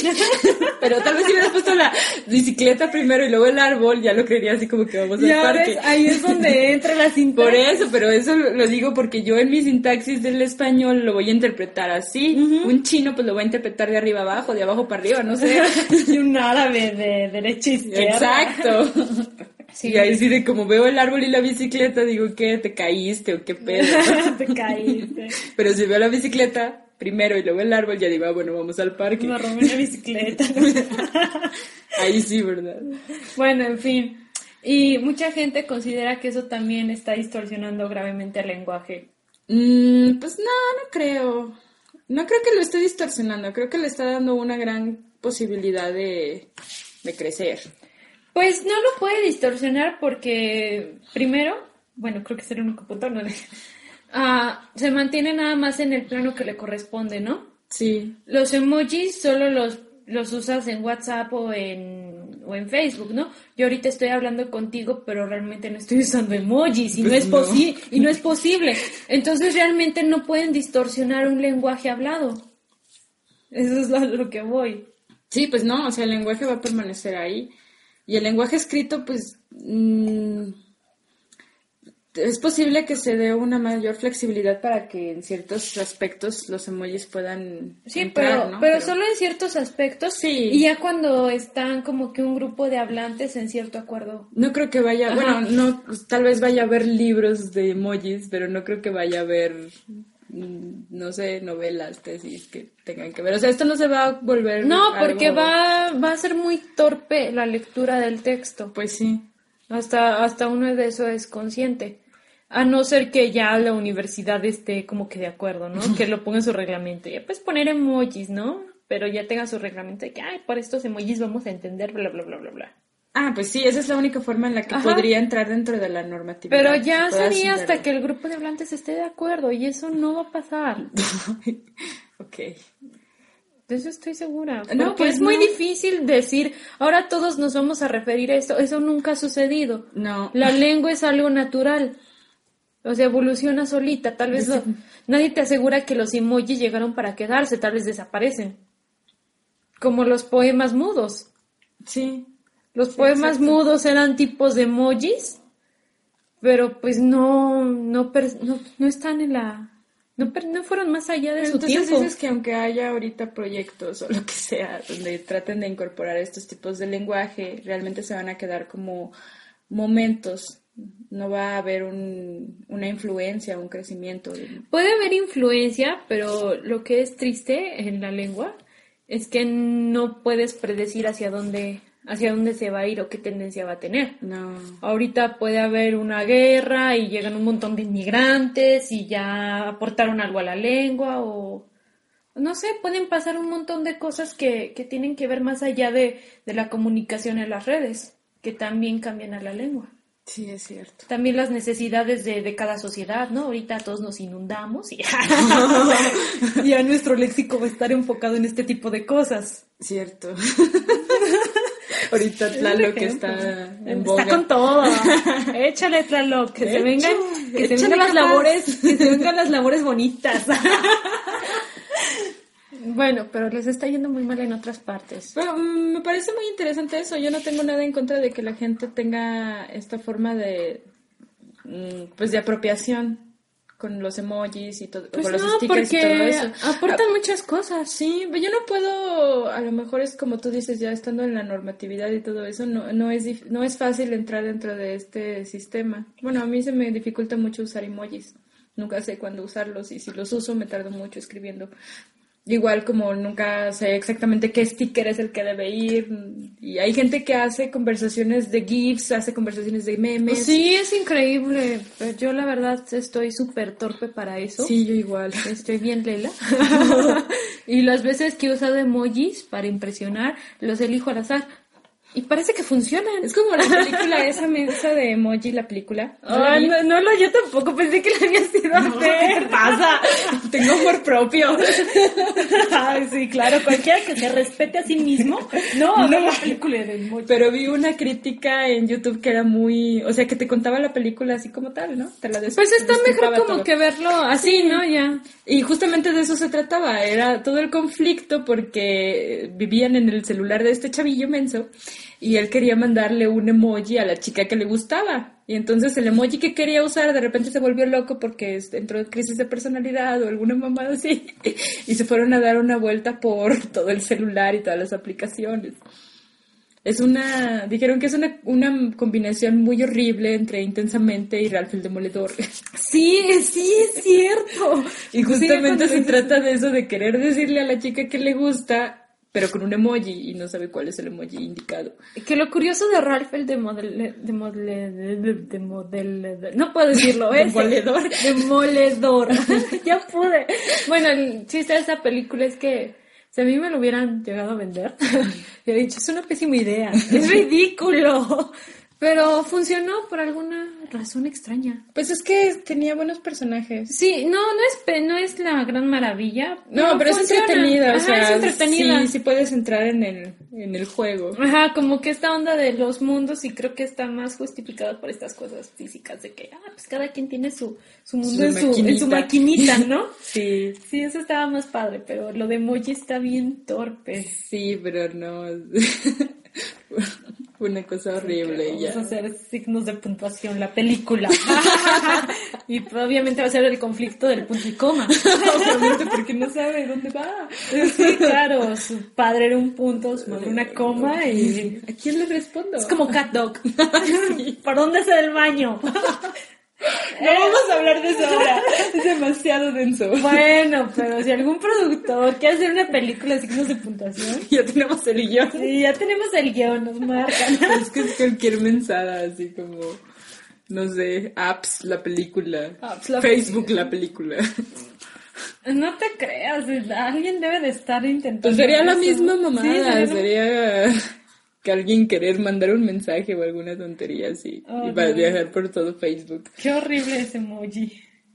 Pero tal vez si hubieras puesto la bicicleta primero y luego el árbol, ya lo creería así como que vamos al parque. ves, ahí es donde entra la cinta. Por eso, pero eso lo lo digo porque yo en mi sintaxis del español lo voy a interpretar así. Un chino pues lo voy a interpretar de arriba abajo, de abajo para arriba, no sé. y un árabe de derecha a izquierda. Exacto. Sí. Y ahí sí de como veo el árbol y la bicicleta, digo, ¿qué? ¿Te caíste o qué pedo? Te caíste. Pero si veo la bicicleta primero y luego el árbol, ya digo, ah, bueno, vamos al parque. Me robé una bicicleta. Ahí sí, ¿verdad? bueno, en fin. Y mucha gente considera que eso también está distorsionando gravemente el lenguaje. Mm, pues no, no creo. No creo que lo esté distorsionando, creo que le está dando una gran posibilidad de, de crecer. Pues no lo puede distorsionar porque, primero, bueno, creo que es el único punto, ¿no? Ah, se mantiene nada más en el plano que le corresponde, ¿no? Sí. Los emojis solo los, los usas en WhatsApp o en, o en Facebook, ¿no? Yo ahorita estoy hablando contigo, pero realmente no estoy usando emojis y, no, Pues es no. posi- y no es posible. Entonces realmente no pueden distorsionar un lenguaje hablado. Eso es lo, lo que voy. Sí, pues no, o sea, el lenguaje va a permanecer ahí. Y el lenguaje escrito, pues, mm, es posible que se dé una mayor flexibilidad para que en ciertos aspectos los emojis puedan Sí, entrar, pero, ¿no? pero solo en ciertos aspectos. Sí. Y ya cuando están como que un grupo de hablantes en cierto acuerdo. No creo que vaya, Ajá. bueno, no, tal vez vaya a haber libros de emojis, pero no creo que vaya a haber, no sé, novelas, tesis que tengan que ver. O sea, esto no se va a volver. No, porque algo- va, va a ser muy torpe la lectura del texto. Pues sí. Hasta, hasta uno de eso es consciente. A no ser que ya la universidad esté como que de acuerdo, ¿no? Que lo ponga en su reglamento. Ya puedes poner emojis, ¿no? Pero ya tenga su reglamento de que, ay, por estos emojis vamos a entender, bla, bla, bla, bla, bla. Ah, pues sí, esa es la única forma en la que Ajá. podría entrar dentro de la normatividad. Pero ya sería hasta que el grupo de hablantes esté de acuerdo y eso no va a pasar. ok. De eso estoy segura. No, Porque pues es muy no. difícil decir, ahora todos nos vamos a referir a esto. Eso nunca ha sucedido. No. La lengua es algo natural. O sea, evoluciona solita. Tal vez nadie te asegura que los emojis llegaron para quedarse, tal vez desaparecen. Como los poemas mudos. Sí. Los poemas exacto. mudos eran tipos de emojis, pero pues no, no, no, no están en la... No, no fueron más allá de su Entonces tiempo. dices que aunque haya ahorita proyectos o lo que sea donde traten de incorporar estos tipos de lenguaje, realmente se van a quedar como momentos. No va a haber un- una influencia, un crecimiento. Puede haber influencia, pero lo que es triste en la lengua es que no puedes predecir hacia dónde, hacia dónde se va a ir o qué tendencia va a tener. No. Ahorita puede haber una guerra y llegan un montón de inmigrantes y ya aportaron algo a la lengua o no sé, pueden pasar un montón de cosas que, que tienen que ver más allá de, de la comunicación en las redes, que también cambian a la lengua. Sí, es cierto. También las necesidades de, de cada sociedad, ¿no? Ahorita todos nos inundamos y ya nuestro léxico va a estar enfocado en este tipo de cosas. Cierto. ahorita Tlaloc está en boga. Está con todo. Échale Tlaloc, que se vengan, que se vengan las labores, que se vengan las labores bonitas. bueno, pero les está yendo muy mal en otras partes. Pero mm, me parece muy interesante eso. Yo no tengo nada en contra de que la gente tenga esta forma de, mm, pues, de apropiación con los emojis y todo, Pues con los stickers y todo eso. aportan Ah, muchas cosas. Sí, pero yo no puedo, a lo mejor es como tú dices, ya estando en la normatividad y todo eso, no, no, es, no es fácil entrar dentro de este sistema. Bueno, a mí se me dificulta mucho usar emojis. Nunca sé cuándo usarlos y si los uso me tardo mucho escribiendo. Igual como nunca sé exactamente qué sticker es el que debe ir. Y hay gente que hace conversaciones de GIFs, hace conversaciones de memes. Sí, es increíble. Yo la verdad estoy súper torpe para eso. Sí, yo igual. Estoy bien lela. y las veces que he usado emojis para impresionar, los elijo al azar. Y parece que funcionan. Es como la película esa mensa de emoji, la película. ¿No la vi? no, no, lo- yo tampoco pensé que la había sido ver. ¿Qué pasa? Tengo amor propio. Ay, sí, claro, cualquiera que se respete a sí mismo. No, no, la película de emojis. Pero vi una crítica en YouTube que era muy, o sea, que te contaba la película así como tal, ¿no? Te la des- Pues está mejor como todo. que verlo así, ¿no? Ya. Y justamente de eso se trataba, era todo el conflicto porque vivían en el celular de este chavillo menso y él quería mandarle un emoji a la chica que le gustaba. Y entonces el emoji que quería usar de repente se volvió loco porque entró en crisis de personalidad o alguna mamada así. Y se fueron a dar una vuelta por todo el celular y todas las aplicaciones. Es una, dijeron que es una, una combinación muy horrible entre intensamente y Ralph el Demoledor. Sí, sí, es cierto. Y justamente Sí, se trata de eso, de querer decirle a la chica que le gusta, pero con un emoji y no sabe cuál es el emoji indicado. Que lo curioso de Ralph el de model, de model, de, de model, no puedo decirlo, ¿eh? Demoledor. Demoledor. ya pude. Bueno, el chiste de esa película es que si a mí me lo hubieran llegado a vender, yo he dicho, es una pésima idea, es ridículo. Pero funcionó por alguna razón extraña. Pues es que tenía buenos personajes. Sí, no, no es, no es la gran maravilla. No, pero es entretenida, o Ajá, sea, es entretenida. Sí, sí puedes entrar en el, en el juego. Ajá, como que esta onda de los mundos y creo que está más justificada por estas cosas físicas de que, ah, pues cada quien tiene su, su mundo Su en, su, en su maquinita. ¿no? Sí, Sí, eso estaba más padre, pero lo de emoji está bien torpe. sí, pero no. Fue una cosa horrible Vamos a hacer signos de puntuación, la película. y obviamente va a ser el conflicto del punto y coma. Obviamente porque no sabe dónde va. Sí, claro, su padre era un punto, su madre una coma y ¿A quién le respondo? es como cat dog. ¿Por dónde se da el baño? No vamos a hablar de eso ahora. Es demasiado denso. Bueno, pero si algún productor quiere hacer una película de signos de puntuación, Ya tenemos el guion. sí, ya tenemos el guion, nos marcan. Es que es cualquier mensada, así como, no sé, apps, la película, Apps, la Facebook, la película. No te creas, alguien debe de estar intentando. Pues sería la misma Sí, mamada, sería lo- sería que alguien querer mandar un mensaje o alguna tontería así Oh, y va a no. viajar por todo Facebook. Qué horrible ese emoji.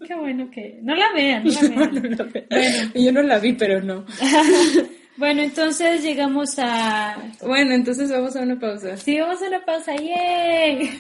Qué bueno que... No la vean, no la vean. No la ve- Bueno. Yo no la vi, pero no. Bueno, entonces llegamos a... Bueno, entonces vamos a una pausa. Sí, vamos a una pausa. ¡Yay!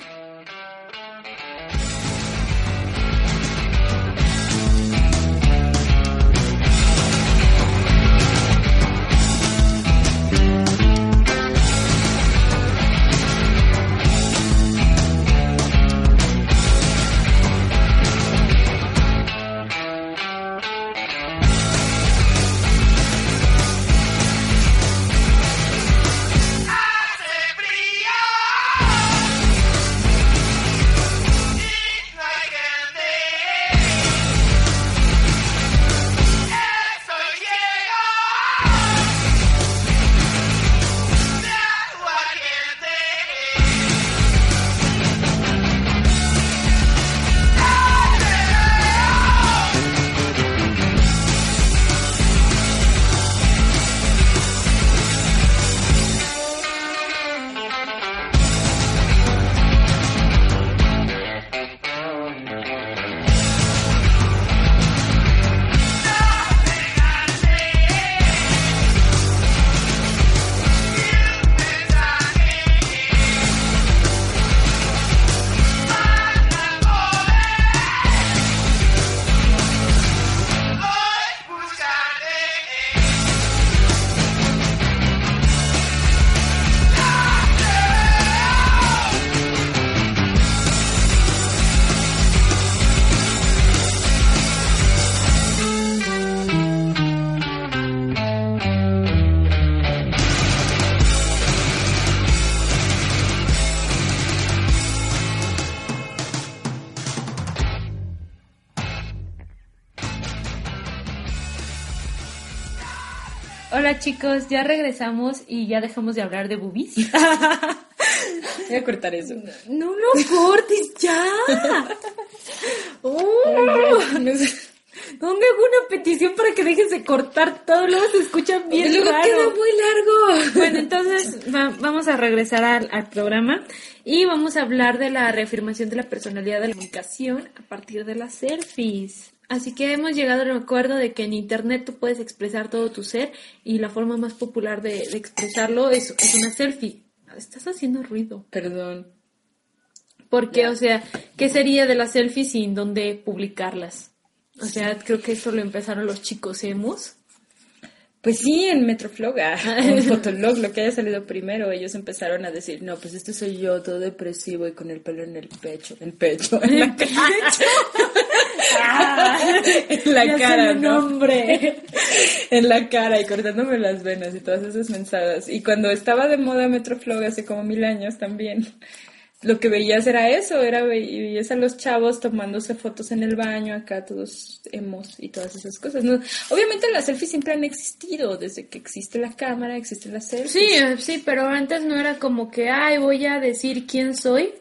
Chicos, ya regresamos y ya dejamos de hablar de boobies. Voy a cortar eso. No lo cortes ya. Oh, ¿Dónde hago una petición para que dejes de cortar todo? Luego se escucha bien Luego raro. queda muy largo. Bueno, entonces va- vamos a regresar al, al programa y vamos a hablar de la reafirmación de la personalidad de la comunicación a partir de las selfies. Así que hemos llegado al acuerdo de que en Internet tú puedes expresar todo tu ser y la forma más popular de, de expresarlo es, es una selfie. Estás haciendo ruido. Perdón. Porque, o sea, ¿qué sería de las selfies sin dónde publicarlas? O sea, creo que esto lo empezaron los chicos emos. Pues sí, en Metroflog, ah, en Fotolog, lo que haya salido primero, ellos empezaron a decir, no, pues este soy yo, todo depresivo y con el pelo en el pecho, en pecho, en la en la cara, ¿no? en la cara y cortándome las venas y todas esas mensadas. Y cuando estaba de moda Metroflog hace como mil años también, lo que veías era eso, era ve- veías a los chavos tomándose fotos en el baño, acá todos emos y todas esas cosas. ¿no? Obviamente las selfies siempre han existido, desde que existe la cámara, existen las selfies. Sí, eh, sí, pero antes no era como que, ay, voy a decir quién soy.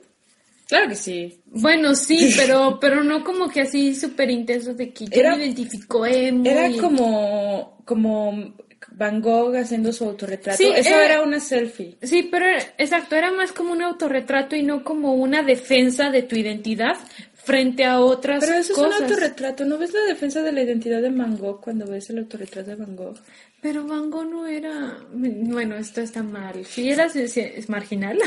Claro que sí. Bueno, sí, pero, pero no como que así súper intenso de que yo Era- me identifico emo. Era y- como, como Van Gogh haciendo su autorretrato. Sí, Eso era- era una selfie. Sí, pero exacto, era más como un autorretrato y no como una defensa de tu identidad frente a otras Pero eso cosas. es un autorretrato. ¿No ves la defensa de la identidad de Van Gogh cuando ves el autorretrato de Van Gogh? Pero Van Gogh no era... Bueno, esto está mal. Sí, era sí, sí, es marginal.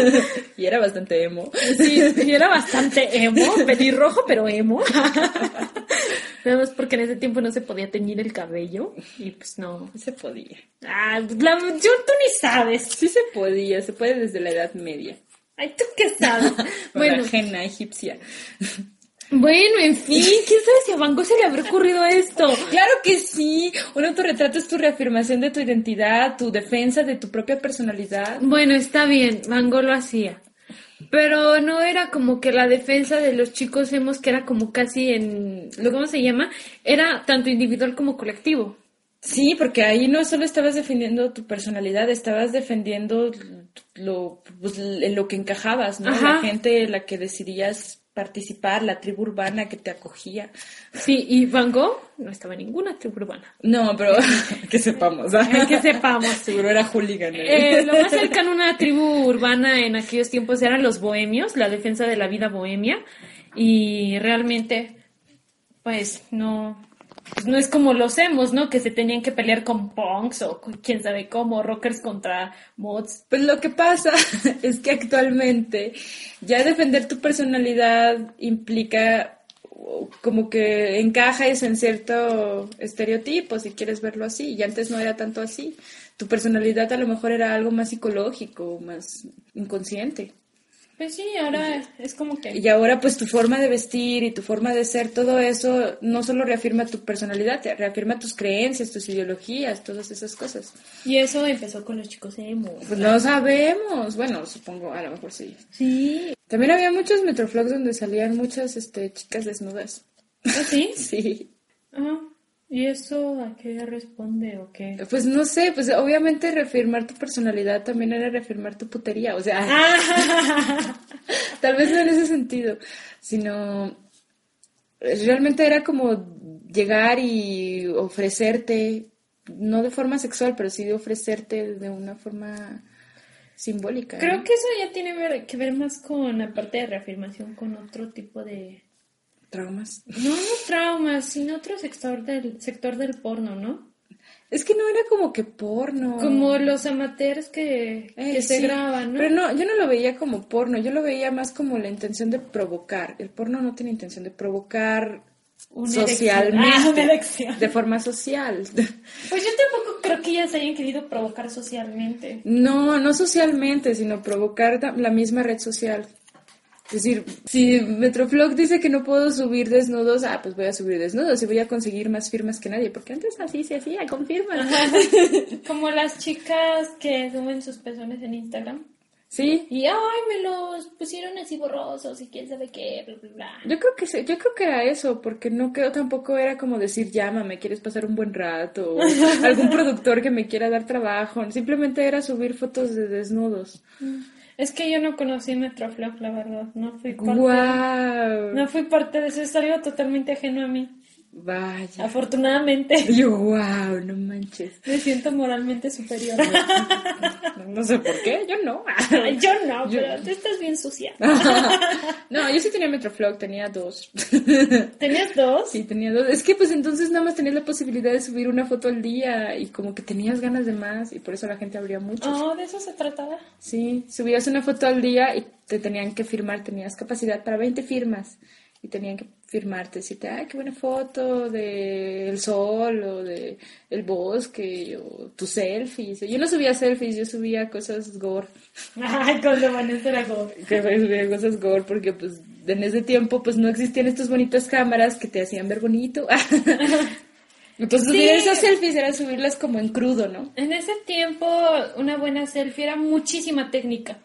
y era bastante emo. Sí, sí, era bastante emo, pelirrojo, pero emo. Nada más porque en ese tiempo no se podía teñir el cabello y pues no. Se podía. Ah, la- yo, tú ni sabes. Sí se podía, se puede desde la Edad Media. Ay, ¿tú qué sabes? Bueno, ajena egipcia. Bueno, en fin, ¿quién sabe si a Van Gogh se le habrá ocurrido esto? Claro que sí. Un autorretrato es tu reafirmación de tu identidad, tu defensa de tu propia personalidad. Bueno, está bien, Van Gogh lo hacía. Pero no era como que la defensa de los chicos vemos que era como casi en... ¿Cómo se llama? Era tanto individual como colectivo. Sí, porque ahí no solo estabas defendiendo tu personalidad, estabas defendiendo lo, pues, lo que encajabas, ¿no? Ajá. La gente en la que decidías participar, la tribu urbana que te acogía. Sí, y Van Gogh no estaba en ninguna tribu urbana. No, pero que sepamos. Ay, que sepamos. Seguro era hooligan. ¿eh? Eh, lo más cercano a una tribu urbana en aquellos tiempos eran los bohemios, la defensa de la vida bohemia. Y realmente, pues no, pues, no es como los emos, ¿no? Que se tenían que pelear con punks o quién sabe cómo, rockers contra mods. Pues lo que pasa es que actualmente ya defender tu personalidad implica uh, como que encajes en cierto estereotipo, si quieres verlo así, y antes no era tanto así. Tu personalidad a lo mejor era algo más psicológico, más inconsciente. Pues sí, ahora es como que... Y ahora pues tu forma de vestir y tu forma de ser, todo eso no solo reafirma tu personalidad, te reafirma tus creencias, tus ideologías, todas esas cosas. Y eso empezó con los chicos emo. Pues no sabemos, bueno, supongo, a lo mejor sí. Sí. También había muchos metroflogs donde salían muchas este, chicas desnudas. ¿Ah, sí? Sí. Ah, ¿Y eso a qué responde o qué? Pues no sé, pues obviamente reafirmar tu personalidad también era reafirmar tu putería, o sea, tal vez no en ese sentido, sino realmente era como llegar y ofrecerte, no de forma sexual, pero sí de ofrecerte de una forma simbólica. Creo que eso ya tiene que ver más con, aparte de reafirmación, con otro tipo de... Traumas. No, no traumas, sino otro sector del, sector del porno, ¿no? Es que no era como que porno. Como los amateurs que, Eh, que se graban, ¿no? Pero no, yo no lo veía como porno, yo lo veía más como la intención de provocar. El porno no tiene intención de provocar Una socialmente. Ah, de forma social. Pues yo tampoco creo que ellas hayan querido provocar socialmente. No, no socialmente, sino provocar la misma red social. Es decir, si Metroflog dice que no puedo subir desnudos, ah, pues voy a subir desnudos y voy a conseguir más firmas que nadie, porque antes así se hacía, con firmas. Como las chicas que suben sus pezones en Instagram. Sí, Y, ay, me los pusieron así borrosos y quién sabe qué, bla, bla, bla. yo creo que yo creo que era eso, porque no creo tampoco era como decir llámame, quieres pasar un buen rato, o algún productor que me quiera dar trabajo, simplemente era subir fotos de desnudos. Es que yo no conocí Metroflog, la verdad. No fui parte, Guau. no fui parte de eso. Es algo totalmente ajeno a mí. Vaya. Afortunadamente. Yo, wow, no manches. Me siento moralmente superior. No, no sé por qué, yo no. Yo no, pero tú estás bien sucia. no, yo sí tenía Metroflog, tenía dos. ¿Tenías dos? Sí, tenía dos. Es que pues entonces nada más tenías la posibilidad de subir una foto al día y como que tenías ganas de más y por eso la gente abría muchos. Oh, de eso se trataba. Sí, subías una foto al día y te tenían que firmar, tenías capacidad para 20 firmas y tenían que firmarte, decirte, ay, qué buena foto de el sol o de el bosque o tus selfies. Yo no subía selfies, yo subía cosas gore. Ay, cuando Vanessa era como... que subía cosas gore porque pues en ese tiempo pues no existían estas bonitas cámaras que te hacían ver bonito. Entonces Sí. subir esas selfies era subirlas como en crudo, ¿no? En ese tiempo, una buena selfie era muchísima técnica.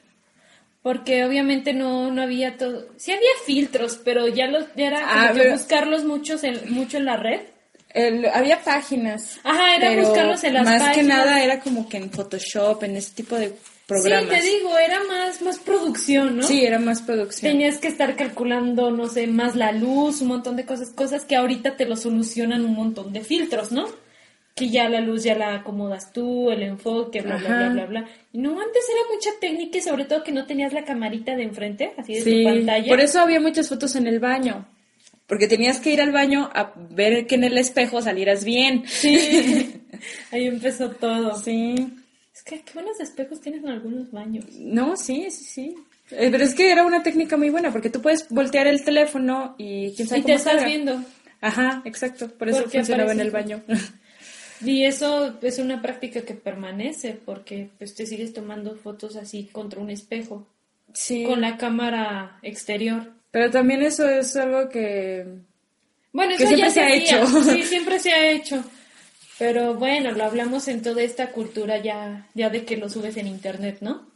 Porque obviamente no, no había todo. Sí había filtros, pero ya los ya era como Ah, que pero- buscarlos muchos en, mucho en la red. El- había páginas. Ajá, era buscarlos en las más que páginas. nada era como que en Photoshop, en ese tipo de programas. Sí, te digo, era más, más producción, ¿no? Sí, era más producción. Tenías que estar calculando, no sé, más la luz, un montón de cosas, cosas que ahorita te lo solucionan un montón de filtros, ¿no? Que ya la luz ya la acomodas tú, el enfoque, bla, bla, Ajá. bla, bla, bla. No, antes era mucha técnica y sobre todo que no tenías la camarita de enfrente, así de Sí, tu pantalla. por eso había muchas fotos en el baño. Porque tenías que ir al baño a ver que en el espejo salieras bien. Sí, ahí empezó todo. Sí. Es que qué buenos espejos tienes en algunos baños. No, sí, sí, sí. Eh, pero es que era una técnica muy buena porque tú puedes voltear el teléfono y quién sabe Y te estás salga. viendo. Ajá, exacto. Por eso Porque funcionaba en el baño. Y eso es una práctica que permanece porque pues te sigues tomando fotos así contra un espejo. sí. con la cámara exterior. Pero también eso es algo que... Bueno, Que eso siempre ya se ha hecho. Sí, siempre se ha hecho. Pero bueno, lo hablamos en toda esta cultura ya, ya de que lo subes en internet, ¿no?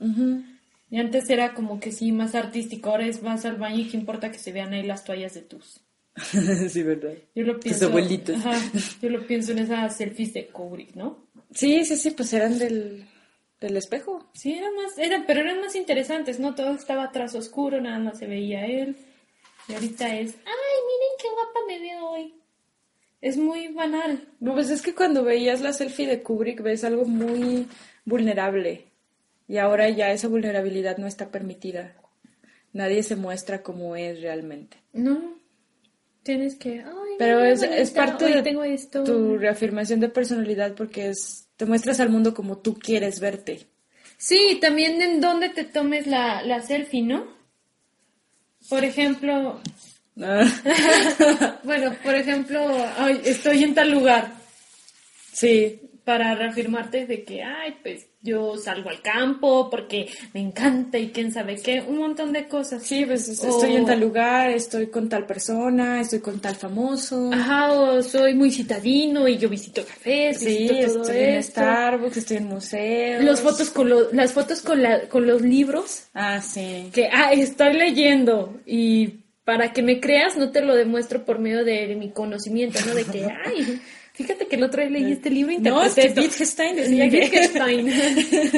Y antes era como que sí, más artístico. Ahora es vas al baño y qué importa que se vean ahí las toallas de tus. sí, verdad. Yo lo pienso. abuelitos. Ajá, yo lo pienso en esas selfies de Kubrick, ¿no? Sí, sí, sí, pues eran del, del espejo. Sí, eran más, eran, pero eran más interesantes, ¿no? Todo estaba atrás oscuro, nada más se veía él. Y ahorita es, ay, miren qué guapa me veo hoy. Es muy banal. No, pues es que cuando veías la selfie de Kubrick ves algo muy vulnerable. Y ahora ya esa vulnerabilidad no está permitida. Nadie se muestra como es realmente. No, tienes que, ay, Pero mira, es, es parte de tengo esto. tu reafirmación de personalidad porque es te muestras al mundo como tú quieres verte. Sí, también en dónde te tomes la, la selfie, ¿no? Por ejemplo, bueno, por ejemplo, ay, estoy en tal lugar sí, para reafirmarte de que, ay, pues yo salgo al campo porque me encanta y quién sabe qué, un montón de cosas. sí, pues O- estoy en tal lugar, estoy con tal persona, estoy con tal famoso. Ajá, o soy muy citadino y yo visito cafés, sí, visito todo estoy en. Starbucks, estoy en museos. Los fotos con lo- las fotos con, la, con los libros Ah, sí. que ah, estoy leyendo y para que me creas no te lo demuestro por medio de mi conocimiento, ¿no? De que, ay, fíjate que el otro día leí este libro No, es que esto. Wittgenstein decía que- Wittgenstein.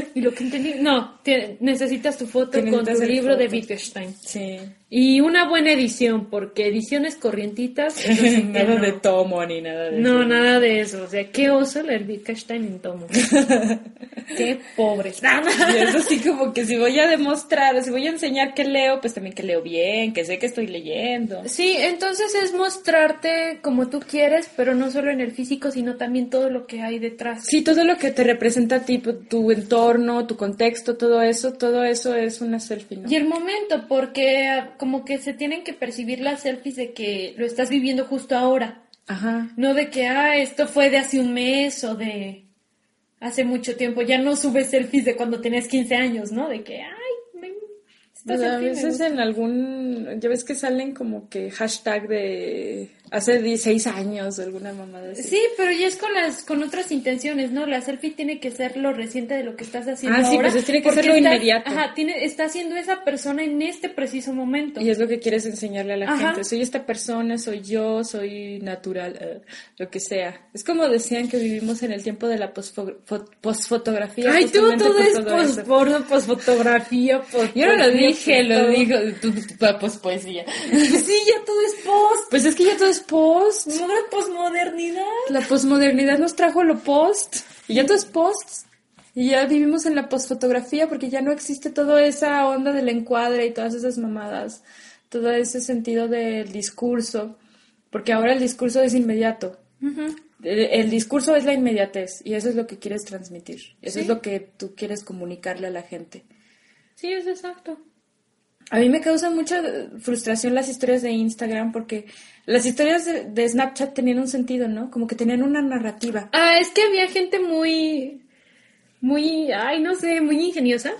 y lo que entendí, no, te- necesitas tu foto con tu libro de. Wittgenstein. Sí. Y una buena edición, porque ediciones corrientitas, sí nada no. de tomo ni nada de No, eso. nada de eso. O sea, qué oso leer Wittgenstein en tomo. qué pobres. Y es así como que si voy a demostrar, si voy a enseñar que leo, pues también que leo bien, que sé que estoy leyendo. Sí, entonces es mostrarte como tú quieres, pero no solo en el físico, sino también todo lo que hay detrás. Sí, todo lo que te representa a ti, pues, tu entorno, tu contexto, todo eso, todo eso es una selfie, ¿no? Y el momento, porque como que se tienen que percibir las selfies de que lo estás viviendo justo ahora, Ajá. no de que, ah, esto fue de hace un mes o de hace mucho tiempo. Ya no subes selfies de cuando tenías 15 años, ¿no? De que, ay, me, esta Pues a selfie veces gusta". en algún, ya ves que salen como que hashtag de hace 16 años, alguna mamada así. Sí, pero ya es con las con otras intenciones, ¿no? La selfie tiene que ser lo reciente de lo que estás haciendo Ah, sí, ahora. pues tiene que ser lo estás- inmediato. Ajá, tiene, está haciendo esa persona en este preciso momento. Y es lo que quieres enseñarle a la Ajá. gente. Soy esta persona, soy yo, soy natural, eh, lo que sea. Es como decían que vivimos en el tiempo de la posfo- fo- posfotografía. Ay, tú todo es posporno, posfotografía, pos Yo no lo dije, lo dijo tu, tu, tu- pospoesía. Sí, ya todo es post. Pues es que ya todo es post. Moda posmodernidad. La posmodernidad nos trajo lo post. Y ya todo es post. Y ya vivimos en la postfotografía porque ya no existe toda esa onda del encuadre y todas esas mamadas. Todo ese sentido del discurso. Porque ahora el discurso es inmediato. El, el discurso es la inmediatez y eso es lo que quieres transmitir. Eso Sí. es lo que tú quieres comunicarle a la gente. Sí, es exacto. A mí me causa mucha frustración las historias de Instagram porque las historias de, de Snapchat tenían un sentido, ¿no? Como que tenían una narrativa. Ah, es que había gente muy, muy, ay, no sé, muy ingeniosa,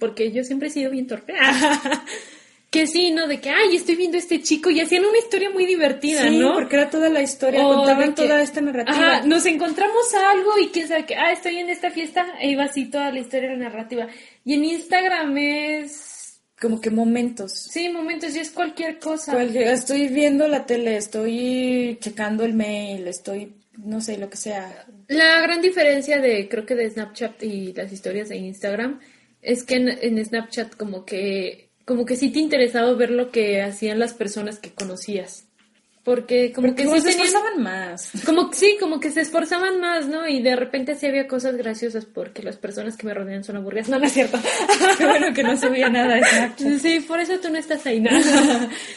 porque yo siempre he sido bien torpe. que sí, ¿no? De que, ay, estoy viendo a este chico y hacían una historia muy divertida, Sí, ¿no? porque era toda la historia, O contaban que- toda esta narrativa. Ajá, nos encontramos algo y quién sabe que, ah, estoy en esta fiesta, e iba así toda la historia, la narrativa. Y en Instagram es, Como que momentos. sí, momentos, y es cualquier cosa. Cualquier- estoy viendo la tele, estoy checando el mail, estoy, no sé, lo que sea. La gran diferencia de, creo que de Snapchat y las historias de Instagram, es que en, en Snapchat como que, como que sí te interesaba ver lo que hacían las personas que conocías. Porque como Porque que como sí se tenían- esforzaban más. como sí, como que se esforzaban más, ¿no? Y de repente sí había cosas graciosas porque las personas que me rodean son aburridas. No, no es cierto. Qué bueno que no subía nada Snapchat. Sí, por eso tú no estás ahí, ¿no?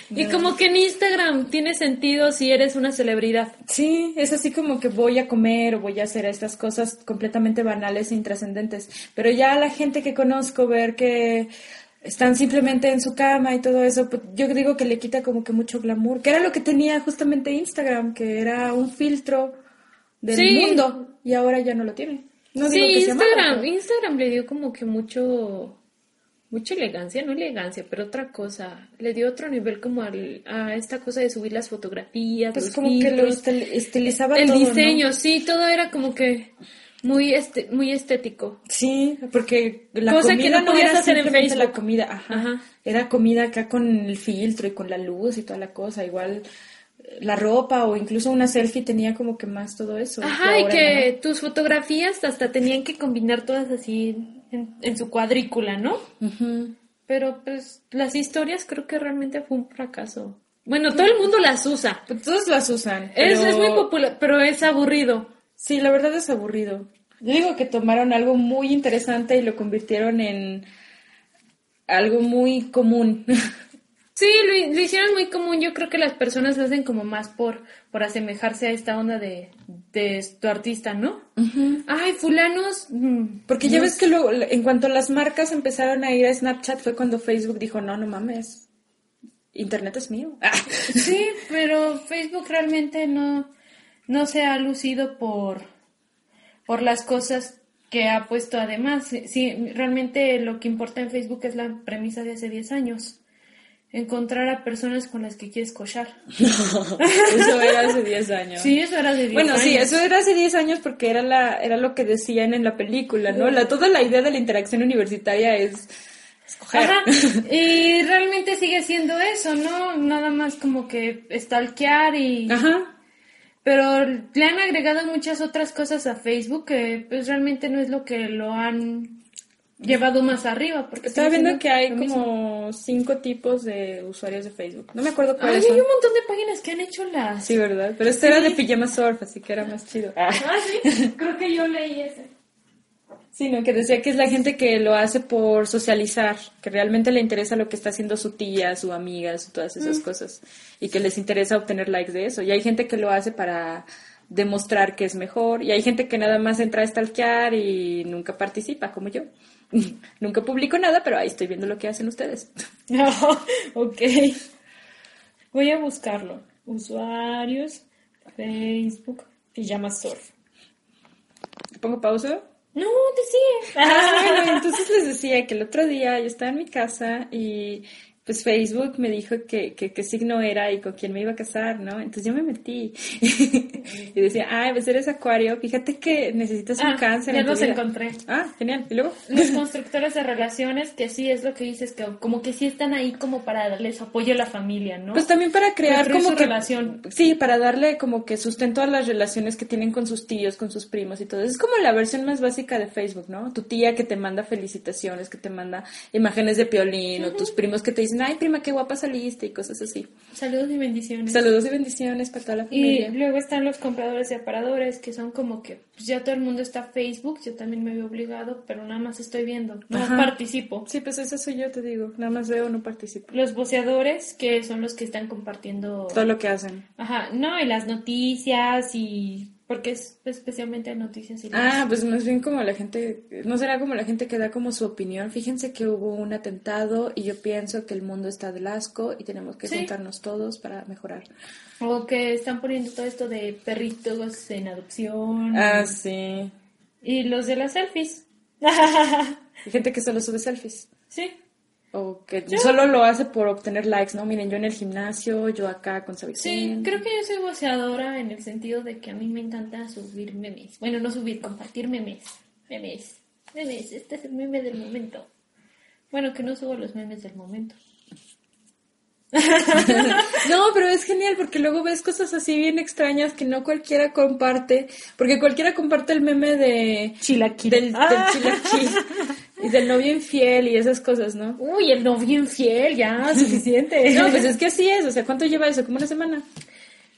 Y como que en Instagram tiene sentido si eres una celebridad. Sí, es así como que voy a comer o voy a hacer estas cosas completamente banales e intrascendentes. Pero ya la gente que conozco, ver que están simplemente en su cama y todo eso, pues, yo digo que le quita como que mucho glamour, que era lo que tenía justamente Instagram, que era un filtro del Sí. mundo y ahora ya no lo tiene. No sí, digo que Instagram, pero- Instagram le dio como que mucho, mucha elegancia, no elegancia, pero otra cosa. Le dio otro nivel como al, a esta cosa de subir las fotografías, pues los como que lo estil- estilizaba el todo, ¿no? diseño, sí, todo era como que muy, este, muy estético. Sí, porque la Cosa que comida no no, podías era hacer en simplemente la Facebook. comida, ajá. Ajá. Era comida acá con el filtro y con la luz y toda la cosa, igual eh, la ropa o incluso una selfie tenía como que más todo eso. Ajá, y que no. tus fotografías hasta tenían que combinar todas así en, en su cuadrícula, ¿no? Ujú. Pero pues las historias creo que realmente fue un fracaso. Bueno, todo el mundo las usa. Pues todos las usan. Es, es muy popular, pero es aburrido. Sí, la verdad es aburrido. Yo digo que tomaron algo muy interesante y lo convirtieron en algo muy común. Sí, lo, lo hicieron muy común. Yo creo que las personas lo hacen como más por, por asemejarse a esta onda de, de tu artista, ¿no? Ay, fulanos. mm, Porque ya ves que luego, en cuanto las marcas empezaron a ir a Snapchat fue cuando Facebook dijo, no, no mames, Internet es mío. Sí, pero Facebook realmente no, no se ha lucido por, por las cosas que ha puesto además. Sí, realmente lo que importa en Facebook es la premisa de hace 10 años. Encontrar a personas con las que quieres cochar. Eso era hace 10 años. Sí, eso era de 10 Bueno, sí, años. eso era hace 10 años porque era la era lo que decían en la película, ¿no? La, toda la idea de la interacción universitaria es escoger. Ajá. Y realmente sigue siendo eso, ¿no? Nada más como que stalkear y... Ajá. Pero le han agregado muchas otras cosas a Facebook que pues realmente no es lo que lo han llevado más arriba. Porque Estaba viendo que hay como cinco tipos de usuarios de Facebook. No me acuerdo Ay, cuáles hay son. un montón de páginas que han hecho las... Sí, ¿verdad? Pero este era de pijama surf, así que era más chido. Ah, sí. Creo que yo leí ese. Sí, no, que decía que es la gente que lo hace por socializar, que realmente le interesa lo que está haciendo su tía, su amiga, su- todas esas cosas, y que les interesa obtener likes de eso. Y hay gente que lo hace para demostrar que es mejor, y hay gente que nada más entra a stalkear y nunca participa, como yo. nunca publico nada, pero ahí estoy viendo lo que hacen ustedes. ok. Voy a buscarlo. Usuarios, Facebook, pijama surf. ¿Pongo pausa? No, te sigue. Ah, entonces les decía que el otro día yo estaba en mi casa y pues Facebook me dijo que, que, qué signo era y con quién me iba a casar, ¿no? Entonces yo me metí y decía, ay, pues eres acuario, fíjate que necesitas un Ah, cáncer. ya en los vida". encontré. Ah, genial. ¿Y luego? Los constructores de relaciones, que sí es lo que dices, que como que sí están ahí como para darles apoyo a la familia, ¿no? Pues también para crear Construir como su que relación. sí, para darle como que sustento a las relaciones que tienen con sus tíos, con sus primos y todo. Es como la versión más básica de Facebook, ¿no? Tu tía que te manda felicitaciones, que te manda imágenes de piolín, o tus primos que te dicen, ay, prima, qué guapa saliste y cosas así. Saludos y bendiciones. Saludos y bendiciones para toda la Y familia. luego están los compradores y aparadores, que son como que pues ya todo el mundo está Facebook, yo también me veo obligado, pero nada más estoy viendo, no Ajá. participo. Sí, pues eso soy yo, te digo. Nada más veo, no participo. Los voceadores, que son los que están compartiendo... Todo lo que hacen. Ajá, no, y las noticias y... Porque es especialmente noticias y... Ah, pues más bien como la gente, no será como la gente que da como su opinión. Fíjense que hubo un atentado y yo pienso que el mundo está del asco y tenemos que Sí. juntarnos todos para mejorar. O que están poniendo todo esto de perritos en adopción. Ah, sí. Y los de las selfies. Hay gente que solo sube selfies. sí. O que solo lo hace por obtener likes, ¿no? Miren, yo en el gimnasio, yo acá con Sabi Sí, creo que yo soy voceadora en el sentido de que a mí me encanta subir memes. Bueno, no subir, compartir memes. Memes. Memes, este es el meme del momento. Bueno, que no subo los memes del momento. No, pero es genial porque luego ves cosas así bien extrañas que no cualquiera comparte. Porque cualquiera comparte el meme de... Chilaquil. Del, del Ah. chilaquil y del novio infiel y esas cosas, ¿no? Uy, el novio infiel, ya, suficiente. No, pues es que así es. O sea, ¿cuánto lleva eso? ¿Como una semana?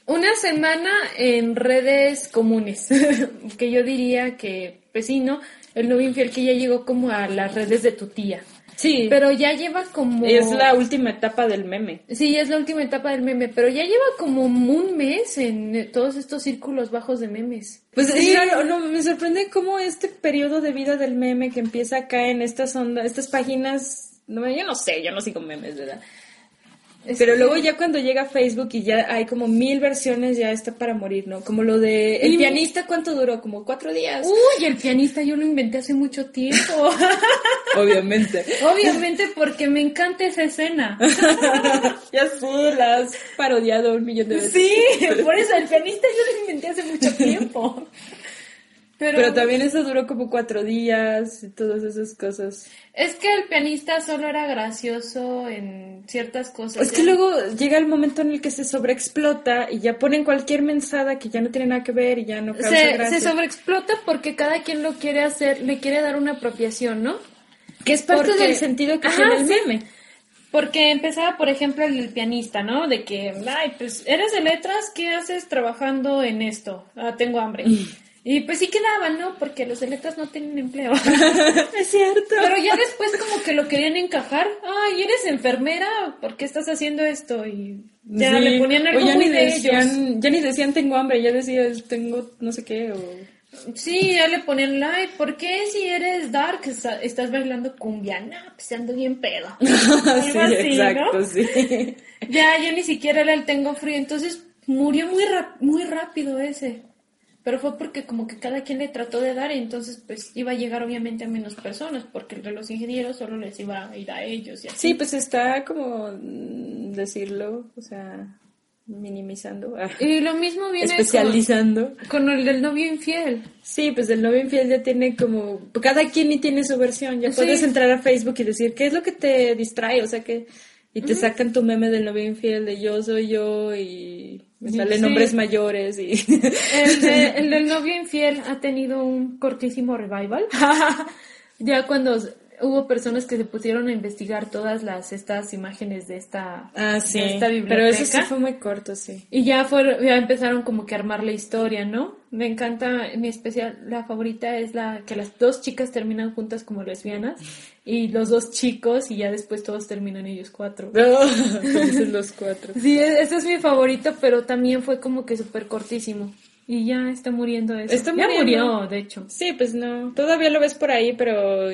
Una semana en redes comunes, que yo diría que, pues sí, ¿no? El novio infiel que ya llegó como a las redes de tu tía. Sí. Pero ya lleva como... Es la última etapa del meme. Sí, es la última etapa del meme, pero ya lleva como un mes en todos estos círculos bajos de memes. Pues Sí. es raro, no, me sorprende cómo este periodo de vida del meme que empieza acá en estas ondas, estas páginas, no, yo no sé, yo no sigo memes, ¿verdad? Es Pero luego ya cuando llega Facebook y ya hay como mil versiones, ya está para morir, ¿no? Como lo de El Y- pianista, ¿cuánto duró? Como cuatro días. Uy, el pianista yo lo inventé hace mucho tiempo. Obviamente. Obviamente porque me encanta esa escena. ya sé, la has parodiado un millón de veces. Sí, por eso el pianista yo lo inventé hace mucho tiempo. Pero, Pero también eso duró como cuatro días y todas esas cosas. es que el pianista solo era gracioso en ciertas cosas. Es que Ya- luego llega el momento en el que se sobreexplota y ya ponen cualquier mensada que ya no tiene nada que ver y ya no causa se, gracia. se sobreexplota porque cada quien lo quiere hacer, le quiere dar una apropiación, ¿no? Que es parte Porque- del sentido que Ajá, tiene el sí. meme. Porque empezaba, por ejemplo, el, pianista, ¿no? De que, ay, pues, ¿eres de letras? ¿Qué haces trabajando en esto? Ah, tengo hambre. Y pues sí quedaban, ¿no? Porque los de letras no tienen empleo. Es cierto. Pero ya después como que lo querían encajar. Ay, ¿eres enfermera? ¿Por qué estás haciendo esto? Y ya Sí. le ponían o algo ya muy ni de ellos. decían, ya ni decían tengo hambre, ya decías tengo no sé qué o Sí, ya le ponían like. ¿Por qué si eres dark está- estás bailando cumbia? No, pues ando bien pedo. Sí, así, exacto, ¿no? sí. Ya, ya ni siquiera era el tengo frío. Entonces murió muy, muy rápido ese. Pero fue porque como que cada quien le trató de dar y entonces pues iba a llegar obviamente a menos personas porque el de los ingenieros solo les iba a ir a ellos y así. Sí, pues está como mm, decirlo, o sea, minimizando, ah, Y lo mismo viene especializando. con, con el del novio infiel. Sí, pues el novio infiel ya tiene como, cada quien y tiene su versión, ya Sí. puedes entrar a Facebook y decir, ¿qué es lo que te distrae? O sea, que, y te sacan tu meme del novio infiel de yo soy yo y me salen sí. hombres mayores y... El, de- el del novio infiel ha tenido un cortísimo revival. ya cuando hubo personas que se pusieron a investigar todas las estas imágenes de esta, ah, sí, de esta biblioteca. pero eso sí fue muy corto, sí. Y ya fueron, ya empezaron como que a armar la historia, ¿no? Me encanta, mi especial, la favorita es la que las dos chicas terminan juntas como lesbianas y los dos chicos y ya después todos terminan ellos cuatro. Felices los cuatro. Sí, e- ese es mi favorito, pero también fue como que súper cortísimo. Y ya está muriendo eso. Está ya muriendo. murió, de hecho. Sí, pues no, todavía lo ves por ahí, pero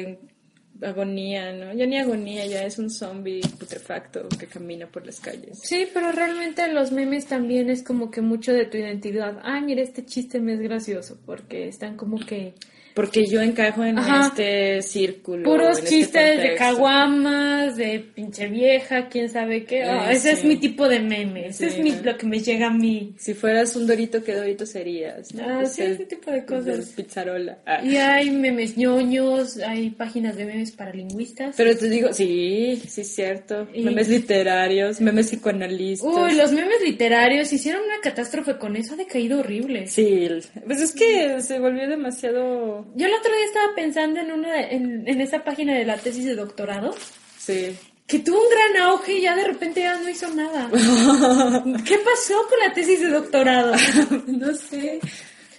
agonía, ¿no? Ya ni agonía, ya es un zombie putrefacto que camina por las calles. Sí, pero realmente los memes también es como que mucho de tu identidad. Ah, mira, este chiste me es gracioso, porque están como que porque yo encajo en Ajá. este círculo. Puros este chistes de caguamas, de pinche vieja, quién sabe qué. Ah, ese es mi tipo de meme. Ese Sí, es mi- lo que me llega a mí. Si fueras un dorito, ¿qué dorito serías? ¿no? Ah, sí, el- ese tipo de cosas. Pizzarola. Ah. Y hay memes ñoños, hay páginas de memes para lingüistas. Pero te digo, sí, sí, es cierto. Y- Memes literarios, memes psicoanalistas. Uy, los memes literarios hicieron una catástrofe con eso, ha decaído horrible. Sí, pues es que se volvió demasiado... Yo el otro día estaba pensando en una en, en esa página de la tesis de doctorado Sí. que tuvo un gran auge y ya de repente ya no hizo nada. ¿Qué pasó con la tesis de doctorado? no sé.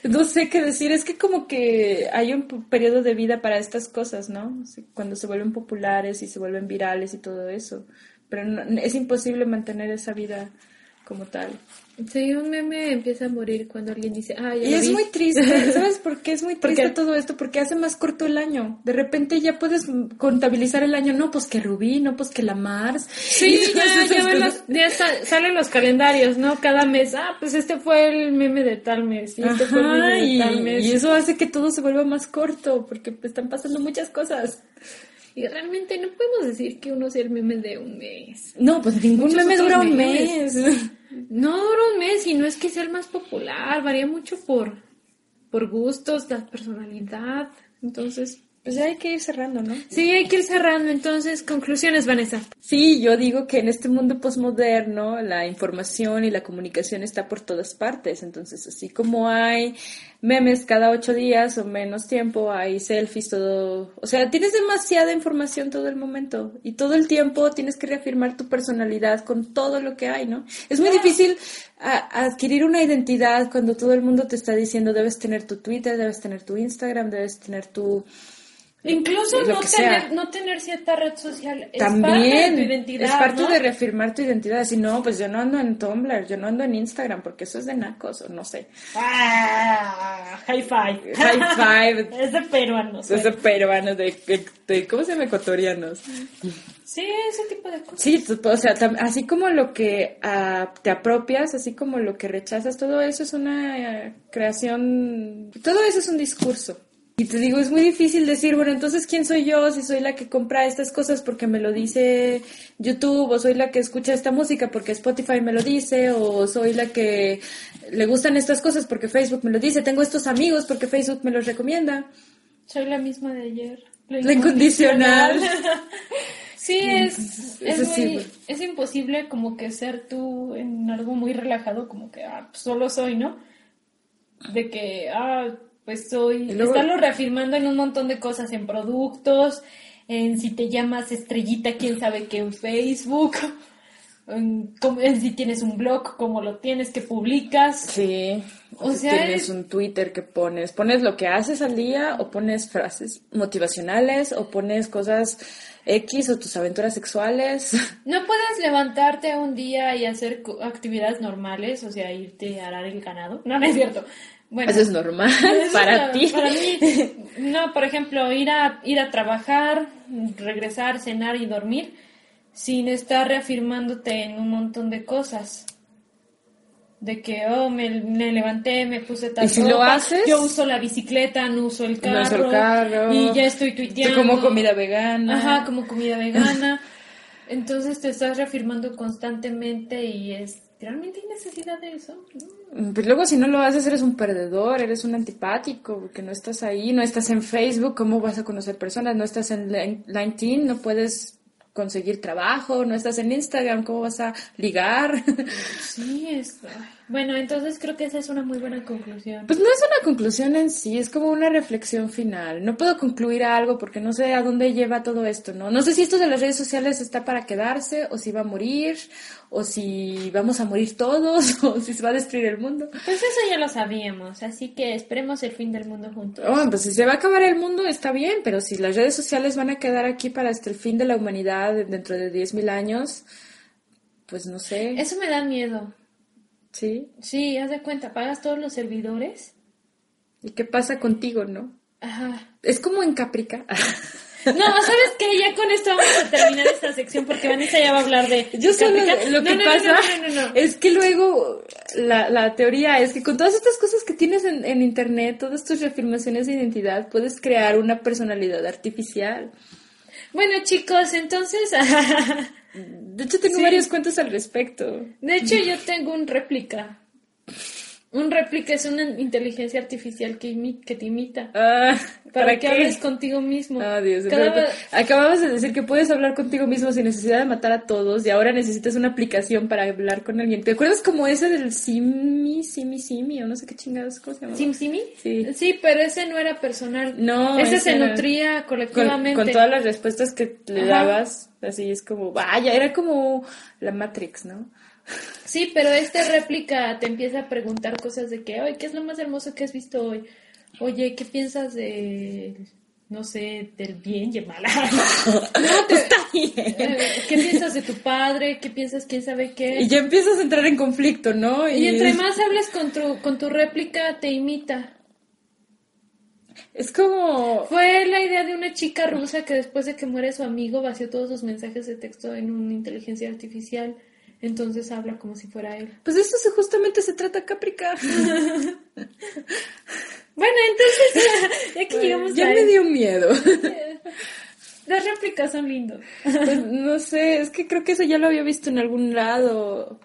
No sé qué decir. Es que como que hay un periodo de vida para estas cosas, ¿no? Cuando se vuelven populares y se vuelven virales y todo eso. Pero no- es imposible mantener esa vida como tal. Sí, un meme empieza a morir cuando alguien dice, ah, ya Y lo es vi". muy triste, ¿sabes por qué es muy ¿Por triste todo esto? Porque hace más corto el año. De repente ya puedes contabilizar el año. No, pues que Rubí, no, pues que la Mars. Sí, ya, ya, ven los- ya sa- salen los calendarios, ¿no? Cada mes, ah, pues este fue el meme de tal mes, y este fue el meme de tal mes. y eso hace que todo se vuelva más corto, porque están pasando muchas cosas. Y realmente no podemos decir que uno sea el meme de un mes. No, pues ningún Muchos meme dura un memes. No dura un mes y no es que sea el más popular, varía mucho por, por gustos, la personalidad. Entonces, Pues ya hay que ir cerrando, ¿no? sí, hay que ir cerrando. Entonces, conclusiones, Vanessa. Sí, yo digo que en este mundo posmoderno la información y la comunicación está por todas partes. Entonces, así como hay memes cada ocho días o menos tiempo, hay selfies, todo. O sea, tienes demasiada información todo el momento y todo el tiempo tienes que reafirmar tu personalidad con todo lo que hay, ¿no? Es muy difícil a- adquirir una identidad cuando todo el mundo te está diciendo debes tener tu Twitter, debes tener tu Instagram, debes tener tu Incluso no tener, no tener cierta red social es parte de tu identidad. es parte ¿no? de reafirmar tu identidad. Si no, pues yo no ando en Tumblr, yo no ando en Instagram, porque eso es de nacos, o no sé. Ah, high five. High five. es de peruanos. Es de peruanos, de, de- de- ¿cómo se llama? Ecuatorianos. Sí, ese tipo de cosas. Sí, tú- o sea, así como lo que ah, te apropias, así como lo que rechazas, todo eso es una eh, creación, todo eso es un discurso. Y te digo, es muy difícil decir, bueno, entonces, ¿quién soy yo? Si soy la que compra estas cosas porque me lo dice YouTube, o soy la que escucha esta música porque Spotify me lo dice, o soy la que le gustan estas cosas porque Facebook me lo dice, tengo estos amigos porque Facebook me los recomienda. Soy la misma de ayer. La incondicional. Sí, es, es, sí, muy- es imposible como que ser tú en algo muy relajado, como que ah, pues solo soy, ¿no? De que, ah, pues soy, luego- estarlo reafirmando en un montón de cosas, en productos, en si te llamas estrellita, quién sabe qué en Facebook, en, si tienes un blog, cómo lo tienes, que publicas. Sí, o, si sea, tienes es- un Twitter que pones, pones lo que haces al día o pones frases motivacionales o pones cosas X o tus aventuras sexuales. No puedes levantarte un día y hacer actividades normales, o sea, irte a arar el ganado. No, no es cierto. Bueno, Eso es normal eso para es- ti. Para mí, no, por ejemplo, ir a, ir a trabajar, regresar, cenar y dormir sin estar reafirmándote en un montón de cosas. De que, oh, me, me levanté, me puse tal ¿Y si lo haces? Yo uso la bicicleta, no uso el carro. No uso el carro. Y ya estoy Yo tuiteando. como comida vegana. Ajá, como comida vegana. Entonces te estás reafirmando constantemente y es realmente hay necesidad de eso. ¿no? Pues luego si no lo haces eres un perdedor, eres un antipático, porque no estás ahí, no estás en Facebook, ¿cómo vas a conocer personas? No estás en Lin- LinkedIn, no puedes conseguir trabajo, no estás en Instagram, ¿cómo vas a ligar? Sí, es. Bueno, entonces creo que esa es una muy buena conclusión. Pues no es una conclusión en sí, es como una reflexión final. No puedo concluir algo porque no sé a dónde lleva todo esto, ¿no? No sé si esto de las redes sociales está para quedarse o si va a morir o si vamos a morir todos o si se va a destruir el mundo. Pues eso ya lo sabíamos, así que esperemos el fin del mundo juntos. Oh, pues si se va a acabar el mundo está bien, pero si las redes sociales van a quedar aquí para hasta el fin de la humanidad dentro de 10.000 años, pues no sé. Eso me da miedo. ¿Sí? Sí, haz de cuenta, pagas todos los servidores. ¿Y qué pasa contigo, no? Ajá. Es como en Caprica. No, ¿sabes qué? Ya con esto vamos a terminar esta sección porque Vanessa ya va a hablar de... Yo solo lo que no, no, pasa no, no, no, no. es que luego la, la teoría es que con todas estas cosas que tienes en, en internet, todas tus reafirmaciones de identidad, puedes crear una personalidad artificial. Bueno, chicos, entonces... De hecho, tengo Sí. varios cuentos al respecto. De hecho, yo tengo un réplica. Un réplica es una inteligencia artificial que, te imita. Ah, Para, que qué? hables contigo mismo. Ah, Dios, Cada pero- acabamos de decir que puedes hablar contigo mismo sin necesidad de matar a todos y ahora necesitas una aplicación para hablar con alguien. ¿Te acuerdas como ese del Simi, Simi, Simi o no sé qué chingados, ¿cómo se llama? ¿Sim Simi? Sí. Sí, pero ese no era personal. No, Ese ese se era- nutría Con, colectivamente. con todas las respuestas que le Ajá. dabas, así es como, vaya, era como la Matrix, ¿no? Sí, pero este réplica te empieza a preguntar cosas de que, oye, ¿qué es lo más hermoso que has visto hoy? Oye, ¿qué piensas de, no sé, del bien y el mal? no, te- eh, ¿Qué piensas de tu padre? ¿Qué piensas quién sabe qué? Y ya empiezas a entrar en conflicto, ¿no? Y entre más hables con tu, con tu réplica, te imita. Es como... Fue la idea de una chica rusa que después de que muere su amigo vació todos sus mensajes de texto en una inteligencia artificial. Entonces habla como si fuera él. Pues de eso se, justamente se trata Caprica. Bueno, entonces, ya que llegamos ya a me dio miedo. Las réplicas son lindos. Pues no sé, es que creo que eso ya lo había visto en algún lado.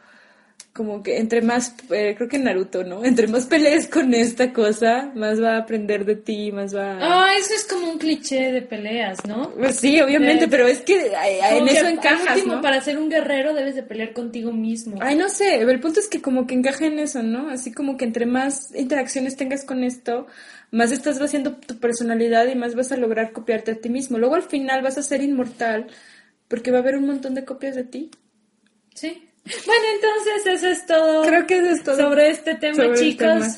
Como que entre más, eh, creo que Naruto, ¿no? Entre más pelees con esta cosa, más va a aprender de ti, más va. Ah, eso es como un cliché de peleas, ¿no? Pues sí, obviamente, pero es que eh, en que eso al encajas, último, ¿no? Para ser un guerrero debes de pelear contigo mismo. Ay, no sé, el punto es que como que encaja en eso, ¿no? Así como que entre más interacciones tengas con esto, más estás haciendo tu personalidad y más vas a lograr copiarte a ti mismo. Luego al final vas a ser inmortal porque va a haber un montón de copias de ti. Sí. Bueno, entonces eso es todo. Creo que eso es todo. sobre este tema, sobre chicos. tema.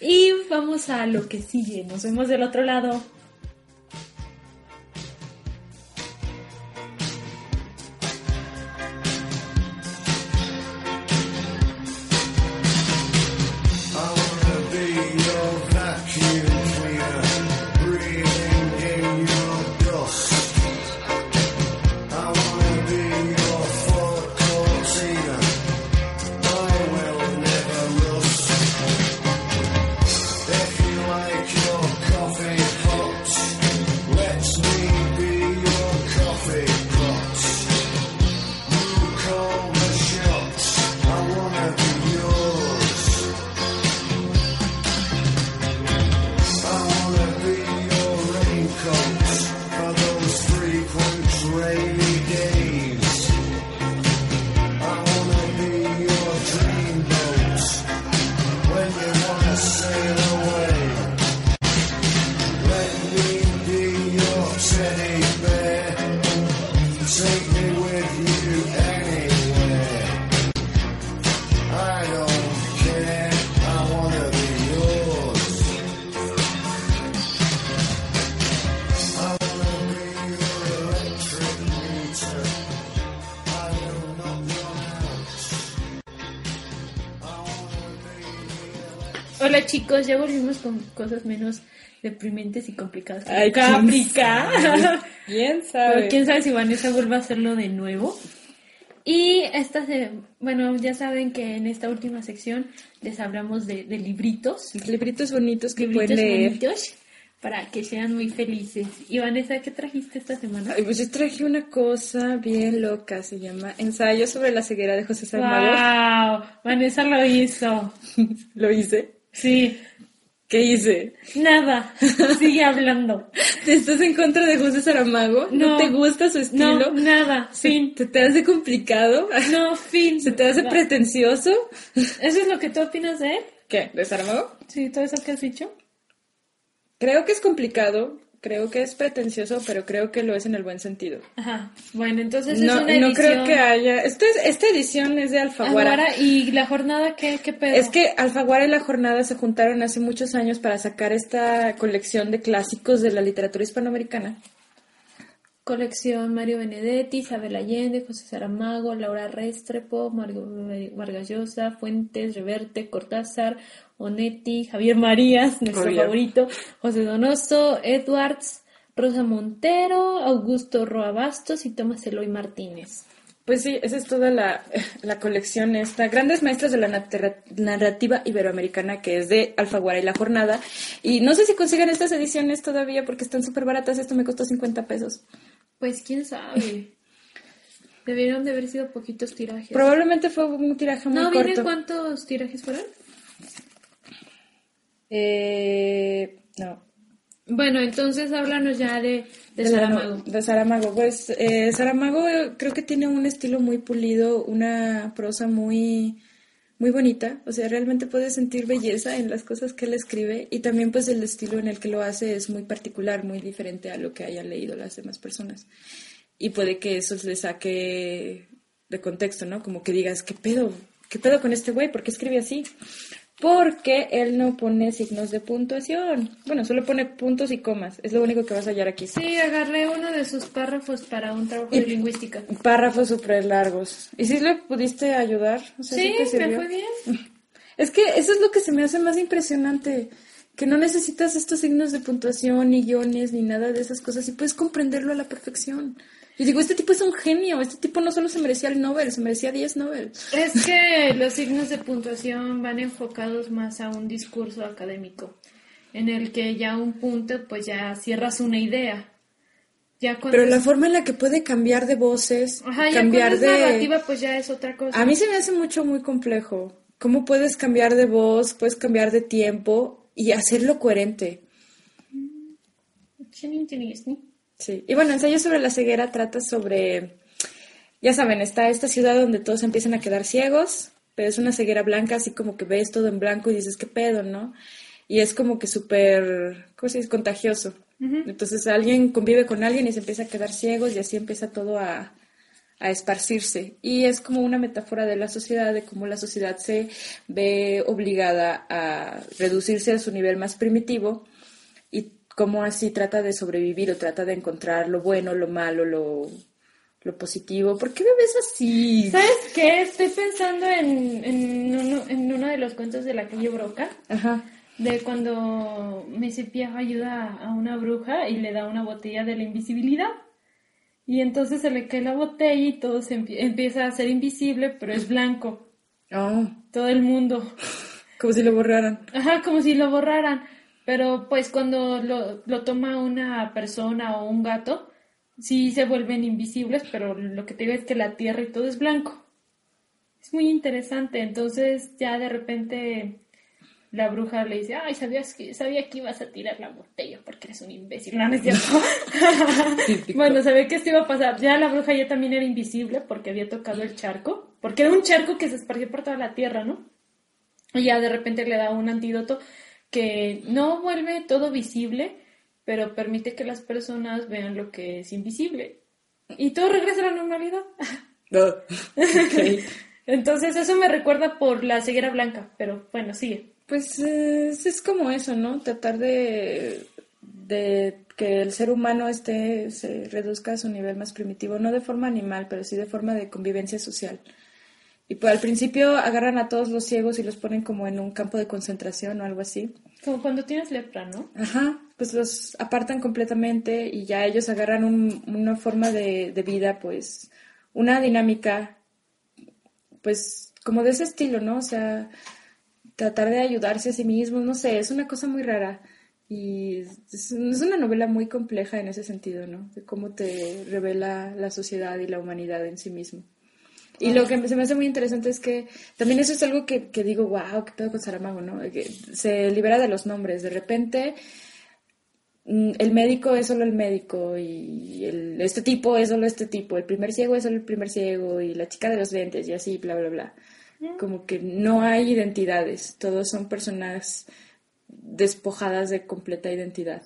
Y vamos a lo que sigue. Nos vemos del otro lado. Hola chicos, ya volvimos con cosas menos deprimentes y complicadas. Ay, Caprica. ¿Quién Pero sabe? quién sabe si Vanessa vuelve a hacerlo de nuevo. Y esta se- bueno, ya saben que en esta última sección les hablamos de, de libritos, Libritos bonitos que libritos pueden leer. bonitos para que sean muy felices. Y Vanessa, ¿qué trajiste esta semana? Ay, pues yo traje una cosa bien loca, se llama Ensayo sobre la ceguera de José Saramago. Wow, Vanessa lo hizo. Lo hice. Sí, ¿Qué hice? nada. Sigue hablando. ¿Estás en contra de José Saramago? ¿No, No. te gusta su estilo? No, nada. Fin. ¿Se te hace complicado? No, fin. ¿Se te hace pretencioso? ¿Eso es lo que tú opinas de él? ¿Qué? ¿De Saramago? Sí, todo eso que has dicho. Creo que es complicado, creo que es pretencioso, pero creo que lo es en el buen sentido. Ajá. Bueno, entonces No, es una edición. no creo que haya... Este, esta edición es de Alfaguara. Aguara, ¿Y la jornada qué, qué pedo? Es que Alfaguara y La Jornada se juntaron hace muchos años para sacar esta colección de clásicos de la literatura hispanoamericana. Colección Mario Benedetti, Isabel Allende, José Saramago, Laura Restrepo, Vargas Llosa, Fuentes, Reverte, Cortázar, Onetti, Javier Marías, nuestro favorito, José Donoso, Edwards, Rosa Montero, Augusto Roa Bastos y Tomás Eloy Martínez. Pues sí, esa es toda la, la colección esta. Grandes maestros de la narrativa iberoamericana que es de Alfaguara y La Jornada. Y no sé si consigan estas ediciones todavía porque están súper baratas. Esto me costó 50 pesos. Pues quién sabe. Debieron de haber sido poquitos tirajes. Probablemente fue un tiraje muy ¿No corto. cuántos tirajes fueron? Eh, no. Bueno, entonces háblanos ya de, de De la- Saramago. De Saramago. Pues eh, Saramago eh, creo que tiene un estilo muy pulido, una prosa muy, muy bonita. O sea, realmente puedes sentir belleza en las cosas que él escribe y también pues el estilo en el que lo hace es muy particular, muy diferente a lo que hayan leído las demás personas. Y puede que eso le saque de contexto, ¿no? Como que digas, ¿qué pedo? ¿Qué pedo con este güey? ¿Por qué escribe así? Porque él no pone signos de puntuación. Bueno, solo pone puntos y comas. Es lo único que vas a hallar aquí. Sí, agarré uno de sus párrafos para un trabajo de lingüística. Párrafos súper largos. ¿Y si le pudiste ayudar? O sea, Sí, te me fue bien. Es que eso es lo que se me hace más impresionante. Que no necesitas estos signos de puntuación, ni guiones, ni nada de esas cosas. Y puedes comprenderlo a la perfección. Y digo, este tipo es un genio. Este tipo no solo se merecía el Nobel, se merecía 10 Nobel. Es que los signos de puntuación van enfocados más a un discurso académico, en el que ya un punto, pues ya cierras una idea. Ya Pero la forma en la que puede cambiar de voces, Ajá, cambiar de... narrativa, pues ya es otra cosa. A mí se me hace mucho, muy complejo. ¿Cómo puedes cambiar de voz, puedes cambiar de tiempo y hacerlo coherente? Sí. Y bueno, ensayo sobre la ceguera trata sobre, ya saben, está esta ciudad donde todos empiezan a quedar ciegos, pero es una ceguera blanca, así como que ves todo en blanco y dices, ¿qué pedo, no? Y es como que súper, ¿cómo se dice? Contagioso. Entonces alguien convive con alguien y se empieza a quedar ciegos y así empieza todo a, a esparcirse. Y es como una metáfora de la sociedad, de cómo la sociedad se ve obligada a reducirse a su nivel más primitivo cómo así trata de sobrevivir o trata de encontrar lo bueno, lo malo, lo, lo positivo. ¿Por qué me ves así? ¿Sabes qué? Estoy pensando en, en, uno, en uno de los cuentos de la calle Broca, Ajá. de cuando Messi Piajo ayuda a una bruja y le da una botella de la invisibilidad. Y entonces se le cae la botella y todo se empie- empieza a ser invisible, pero es blanco. Oh, Todo el mundo. como si lo borraran. Ajá, como si lo borraran. Pero pues cuando lo, lo toma una persona o un gato, sí se vuelven invisibles, pero lo que te digo es que la tierra y todo es blanco. Es muy interesante. Entonces ya de repente la bruja le dice, ay, sabías que, sabía que ibas a tirar la botella porque eres un imbécil. No, no es cierto. Bueno, sabía que esto iba a pasar. Ya la bruja ya también era invisible porque había tocado el charco. Porque era un charco que se esparció por toda la tierra, ¿no? Y ya de repente le da un antídoto que no vuelve todo visible, pero permite que las personas vean lo que es invisible. Y todo regresa a la normalidad. Oh, ok. Entonces eso me recuerda por la ceguera blanca, pero bueno, sigue. Pues eh, es como eso, ¿no? Tratar de, de que el ser humano esté, se reduzca a su nivel más primitivo, no de forma animal, pero sí de forma de convivencia social. Y pues al principio agarran a todos los ciegos y los ponen como en un campo de concentración o algo así. Como cuando tienes lepra, ¿no? Ajá, pues los apartan completamente y ya ellos agarran un- una forma de, de vida, pues una dinámica, pues como de ese estilo, ¿no? O sea, tratar de ayudarse a sí mismos, no sé, es una cosa muy rara. Y es, es una novela muy compleja en ese sentido, ¿no? De cómo te revela la sociedad y la humanidad en sí mismo. Y lo que se me hace muy interesante es que también eso es algo que, que digo, wow, qué pedo con Saramago, ¿no? Que se libera de los nombres. De repente, mm, el médico es solo el médico y el, este tipo es solo este tipo. El primer ciego es solo el primer ciego y la chica de los lentes y así, bla, bla, bla. Como que no hay identidades. Todos son personas despojadas de completa identidad.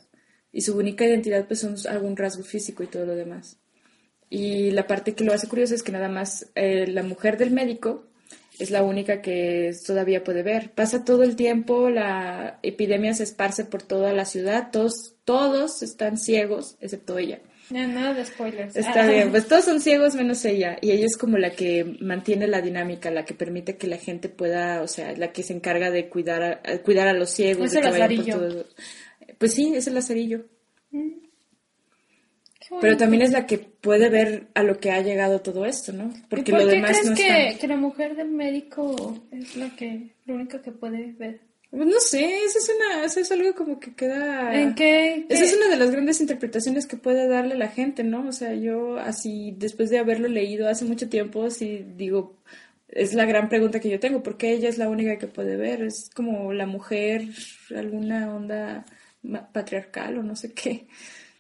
Y su única identidad pues son algún rasgo físico y todo lo demás. Y la parte que lo hace curioso es que nada más eh, la mujer del médico es la única que todavía puede ver. Pasa todo el tiempo, la epidemia se esparce por toda la ciudad, todos, todos están ciegos, excepto ella. Nada de spoilers. Está Ah. bien, pues todos son ciegos menos ella. Y ella es como la que mantiene la dinámica, la que permite que la gente pueda, o sea, la que se encarga de cuidar a, cuidar a los ciegos. Es de el lazarillo. Pues sí, es el lazarillo. Pero también es la que puede ver a lo que ha llegado todo esto, ¿no? Porque ¿Y por lo qué demás crees no que, está. que la mujer del médico es la que, lo único que puede ver? Pues no sé, eso es una, eso es algo como que queda. ¿En qué? Esa qué- es una de las grandes interpretaciones que puede darle la gente, ¿no? O sea, yo así, después de haberlo leído hace mucho tiempo, sí digo, es la gran pregunta que yo tengo, ¿por qué ella es la única que puede ver? Es como la mujer, alguna onda patriarcal o no sé qué.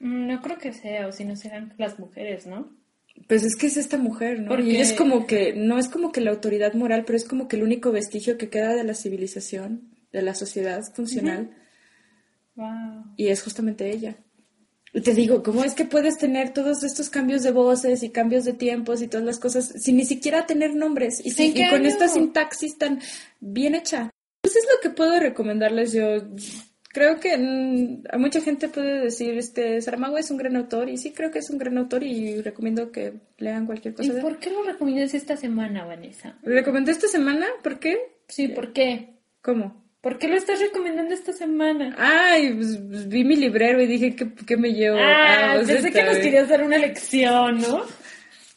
Mm, No creo que sea, o si no serán las mujeres, ¿no? Pues es que es esta mujer, ¿no? Porque- Y es como que, no es como que la autoridad moral, pero es como que el único vestigio que queda de la civilización, de la sociedad funcional. Wow. Y es justamente ella. Y te digo, ¿cómo es que puedes tener todos estos cambios de voces y cambios de tiempos y todas las cosas sin ni siquiera tener nombres y, sin- ¿En qué y con esta sintaxis tan bien hecha? Pues es lo que puedo recomendarles yo. Creo que mm, a mucha gente puede decir, este, Saramago es un gran autor y sí creo que es un gran autor y recomiendo que lean cualquier ¿Y cosa de él. por qué lo recomiendas esta semana, Vanessa? ¿Lo recomendé esta semana? ¿Por qué? Sí, ¿por qué? ¿Cómo? ¿Por qué lo estás recomendando esta semana? Ay, pues, pues, vi mi librero y dije, ¿qué, qué me llevo? Ah, pues, pensé que nos querías dar una lección, ¿no?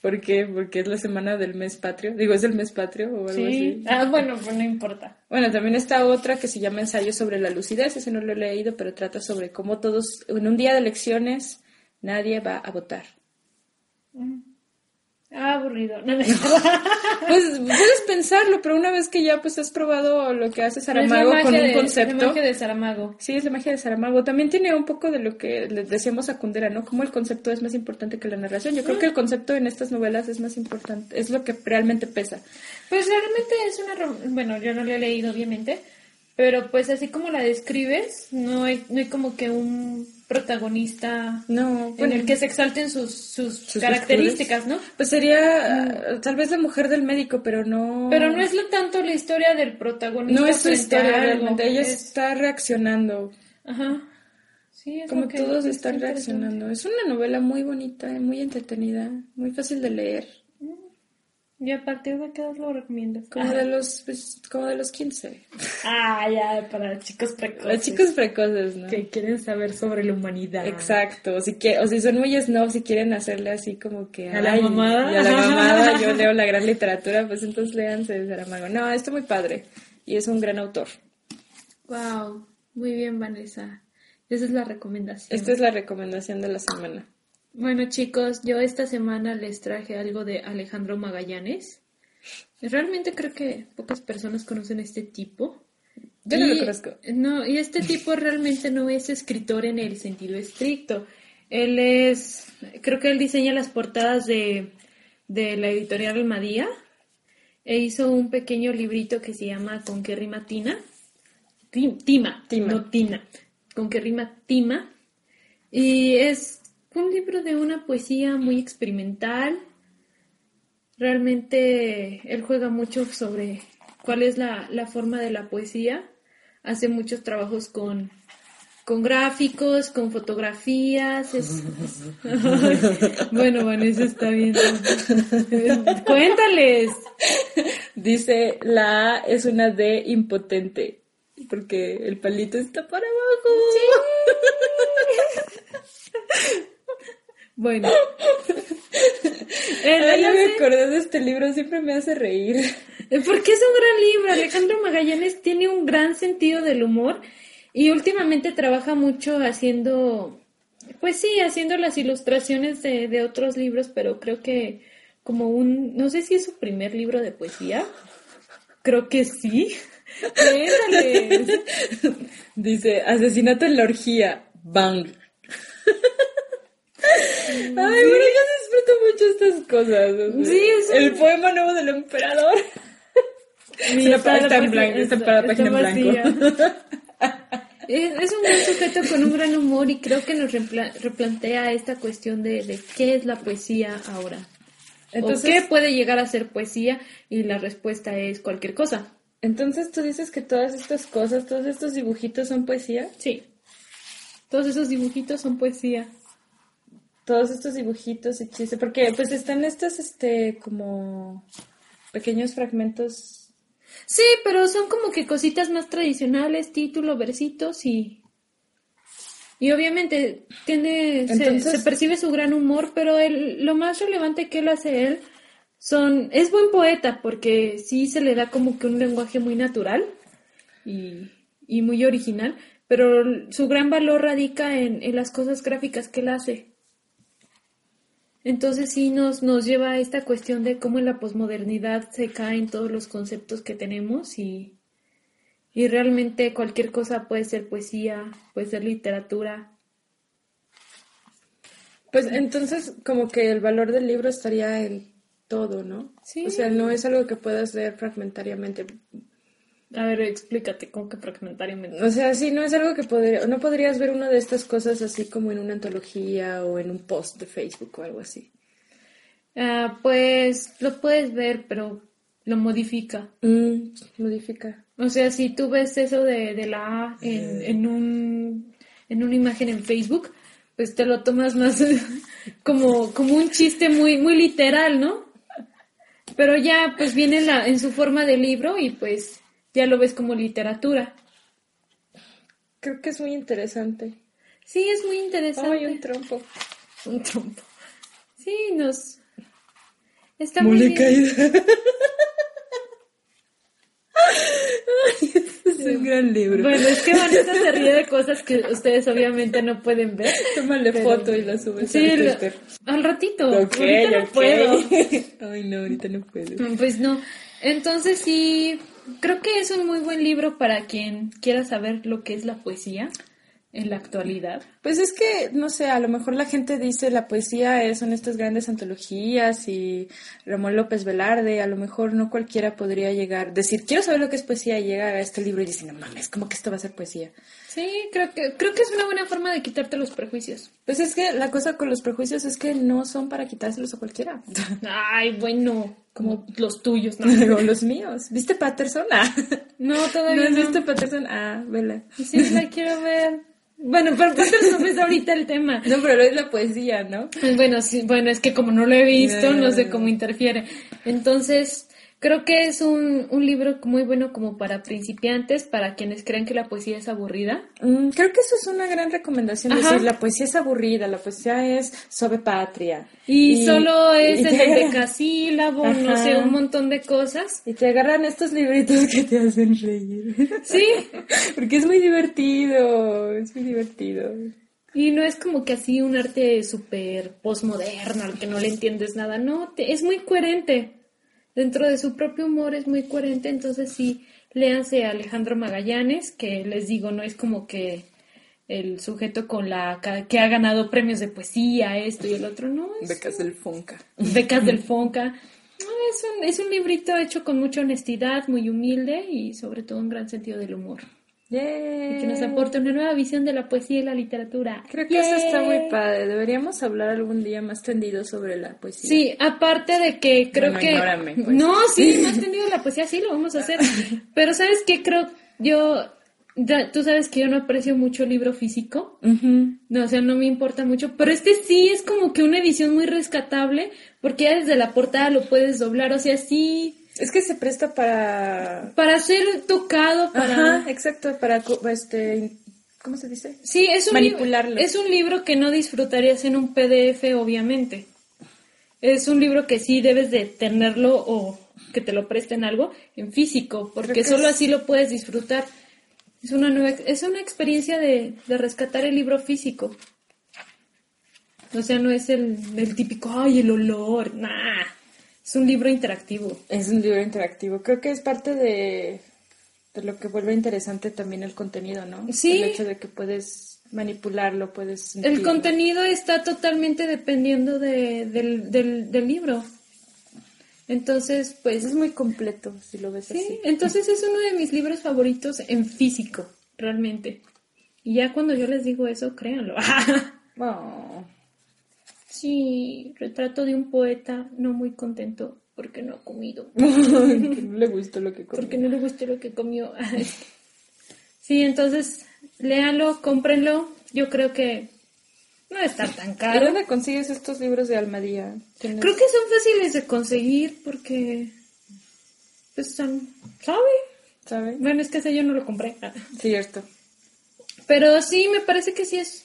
¿Por qué? Porque es la semana del mes patrio. Digo, ¿es el mes patrio o algo Sí. así? Ah, bueno, pues no importa. Bueno, también está otra que se llama Ensayo sobre la lucidez. Ese no lo he leído, pero trata sobre cómo todos, en un día de elecciones, nadie va a votar. Ah, aburrido. No, no. Pues puedes pensarlo, pero una vez que ya pues has probado lo que hace Saramago Es la con un de- concepto. La magia de Saramago. Sí, es la magia de Saramago. También tiene un poco de lo que les decíamos a Kundera, ¿no? Como el concepto es más importante que la narración. Yo creo que el concepto en estas novelas es más importante, es lo que realmente pesa. Pues realmente es una... Bueno, yo no lo he leído, obviamente. Pero pues así como la describes, no hay, no hay como que un protagonista No, en el que se exalten sus, sus, sus características, ¿no? Pues sería ah, tal vez la mujer del médico, pero no. Pero no es lo tanto la historia del protagonista. No es su historia realmente. Ella es- está reaccionando. Ajá. Sí, es Como que- todos es están reaccionando. Es una novela muy bonita, muy entretenida, muy fácil de leer. Y a partir de qué edad lo recomiendo. Como de los, pues, como de los 15. Ah, ya, para chicos precoces. Los chicos precoces, ¿no? que quieren saber sobre la humanidad. Exacto, o si, que, o si son muy snob, si quieren hacerle así como que ¿A la mamada? y a la mamada, yo leo la gran literatura, pues entonces léanse de Saramago. No, está muy padre y es un gran autor. Wow, muy bien, Vanessa. Esa es la recomendación. Esta es la recomendación de la semana. Bueno, chicos, yo esta semana les traje algo de Alejandro Magallanes. Realmente creo que pocas personas conocen este tipo. Yo no lo conozco. No, y este tipo realmente no es escritor en el sentido estricto. Él es, creo que él diseña las portadas de, de la editorial Almadía e hizo un pequeño librito que se llama ¿Con qué rima Tina? Tim- Tima, Tima. no Tina. ¿Con qué rima Tima? Y es un libro de una poesía muy experimental. Realmente él juega mucho sobre cuál es la, la forma de la poesía. Hace muchos trabajos con, con gráficos, con fotografías. es- es- bueno, Vanessa está viendo. Cuéntales. Dice, la A es una D impotente, porque el palito está para abajo. Bueno. Él Ay, me acordé de este libro, siempre me hace reír. Porque es un gran libro. Alejandro Magallanes tiene un gran sentido del humor y últimamente trabaja mucho haciendo, pues sí, haciendo las ilustraciones de, de otros libros, pero creo que como un, no sé si es su primer libro de poesía. Creo que sí. Dice, asesinato en la orgía, bang. Ay, bueno, yo disfruto mucho estas cosas. o sea, Sí, es un- El poema nuevo del emperador. Sí, Está la está en página- blanco, está para la página en blanco. Es, es un gran sujeto con un gran humor y creo que nos repla- replantea esta cuestión de, de qué es la poesía ahora. Entonces- ¿O qué puede llegar a ser poesía? Y la respuesta es cualquier cosa. Entonces tú dices que todas estas cosas, todos estos dibujitos son poesía. Sí. Todos esos dibujitos son poesía. Todos estos dibujitos y chistes, porque pues están estos, este, como pequeños fragmentos. Sí, pero son como que cositas más tradicionales, título, versitos y... Y obviamente tiene, se- percibe su gran humor, pero el- lo más relevante que él hace él son, es buen poeta porque sí se le da como que un lenguaje muy natural y, y muy original, pero su gran valor radica en, en las cosas gráficas que él hace. Entonces sí nos, nos lleva a esta cuestión de cómo en la posmodernidad se caen todos los conceptos que tenemos y, y realmente cualquier cosa puede ser poesía, puede ser literatura. Pues entonces como que el valor del libro estaría en todo, ¿no? Sí. O sea, no es algo que puedas leer fragmentariamente. A ver, explícate cómo que fragmentariamente. O sea, sí, no es algo que podría, no podrías ver una de estas cosas así como en una antología o en un post de Facebook o algo así. Ah, pues lo puedes ver, pero lo modifica. Mm, modifica. O sea, si tú ves eso de, de la A en, en, un, en una imagen en Facebook, pues te lo tomas más como, como un chiste muy, muy literal, ¿no? Pero ya pues viene en, la, en su forma de libro y pues ya lo ves como literatura. Creo que es muy interesante. Sí, es muy interesante. Ay, un trompo. Un trompo. Sí, nos... Está muy bien. caída. Ay, es un gran libro. Bueno, es que Vanessa se ríe de cosas que ustedes obviamente no pueden ver. Tómale pero- foto y la subes Sí, al lo- Twitter. al ratito. Ok, ahorita no puedo. Ay, no, ahorita no puedo. Pues no. Entonces sí, creo que es un muy buen libro para quien quiera saber lo que es la poesía en la actualidad. Pues es que, no sé, a lo mejor la gente dice la poesía es, son estas grandes antologías y Ramón López Velarde, a lo mejor no cualquiera podría llegar, decir, quiero saber lo que es poesía y llega a este libro y dice, no mames, ¿cómo que esto va a ser poesía? Sí, creo que creo que es una buena forma de quitarte los prejuicios. Pues es que la cosa con los prejuicios es que no son para quitárselos a cualquiera, Ay, bueno, como los tuyos, ¿no? como los míos. ¿Viste Patterson? Ah. No, ¿No todavía has no. visto Patterson? Ah, vela. Sí, la quiero ver. Bueno, pero Patterson no es ahorita el tema. No, pero es la poesía, ¿no? Bueno, sí, bueno, es que como no lo he visto, No. no sé cómo interfiere. Entonces, creo que es un, un libro muy bueno como para principiantes, para quienes creen que la poesía es aburrida. Mm, creo que eso es una gran recomendación. Ajá. Decir, la poesía es aburrida, la poesía es sobre patria. Y, solo es y el decasílabo, no sé, un montón de cosas. Y te agarran estos libritos que te hacen reír. Sí, Porque es muy divertido, es muy divertido. y no es como que así un arte súper postmoderno al que no le entiendes nada, no, te- es muy coherente. Dentro de su propio humor es muy coherente, entonces sí, léanse a Alejandro Magallanes, que les digo, no es como que el sujeto con la que ha ganado premios de poesía, esto y el otro, no, es Becas del Fonca. becas del Fonca. No, es, un, es un librito hecho con mucha honestidad, muy humilde y sobre todo un gran sentido del humor. Yay. Y que nos aporta una nueva visión de la poesía y la literatura. Creo que eso está muy padre. Deberíamos hablar algún día más tendido sobre la poesía. Sí, aparte de que creo Bueno, que... ignórame, pues. No, sí, más tendido de la poesía, sí, lo vamos a hacer. Pero ¿sabes qué? Creo, yo... ya- Tú sabes que yo no aprecio mucho el libro físico. No, o sea, no me importa mucho. Pero este sí es como que una edición muy rescatable, porque ya desde la portada lo puedes doblar. O sea, sí, Es que se presta para... para ser tocado, para... Ajá, exacto, para... este, ¿Cómo se dice? Sí, es un, Manipularlo. es un libro que no disfrutarías en un PDF, obviamente. Es un libro que sí debes de tenerlo o que te lo presten algo en físico, porque solo es- así lo puedes disfrutar. Es una nueva, es una experiencia de, de rescatar el libro físico. O sea, no es el, el típico, ay, el olor, nah. Es un libro interactivo. Es un libro interactivo. Creo que es parte de, de lo que vuelve interesante también el contenido, ¿no? Sí. El hecho de que puedes manipularlo, puedes... El contenido está totalmente dependiendo de- del, del, del libro. Entonces, pues, Es muy completo, si lo ves Sí, así. entonces es uno de mis libros favoritos en físico, realmente. Y ya cuando yo les digo eso, créanlo. Oh. Sí, retrato de un poeta no muy contento porque no ha comido, que no le gustó lo que comió. porque no le gustó lo que comió. sí, entonces léanlo, cómprenlo. Yo creo que no está tan ¿Y caro. dónde consigues estos libros de Almadía? ¿Tienes- Creo que son fáciles de conseguir porque pues son, ¿sabe? ¿Sabes? Bueno, es que ese yo no lo compré. Cierto. Pero sí, me parece que sí es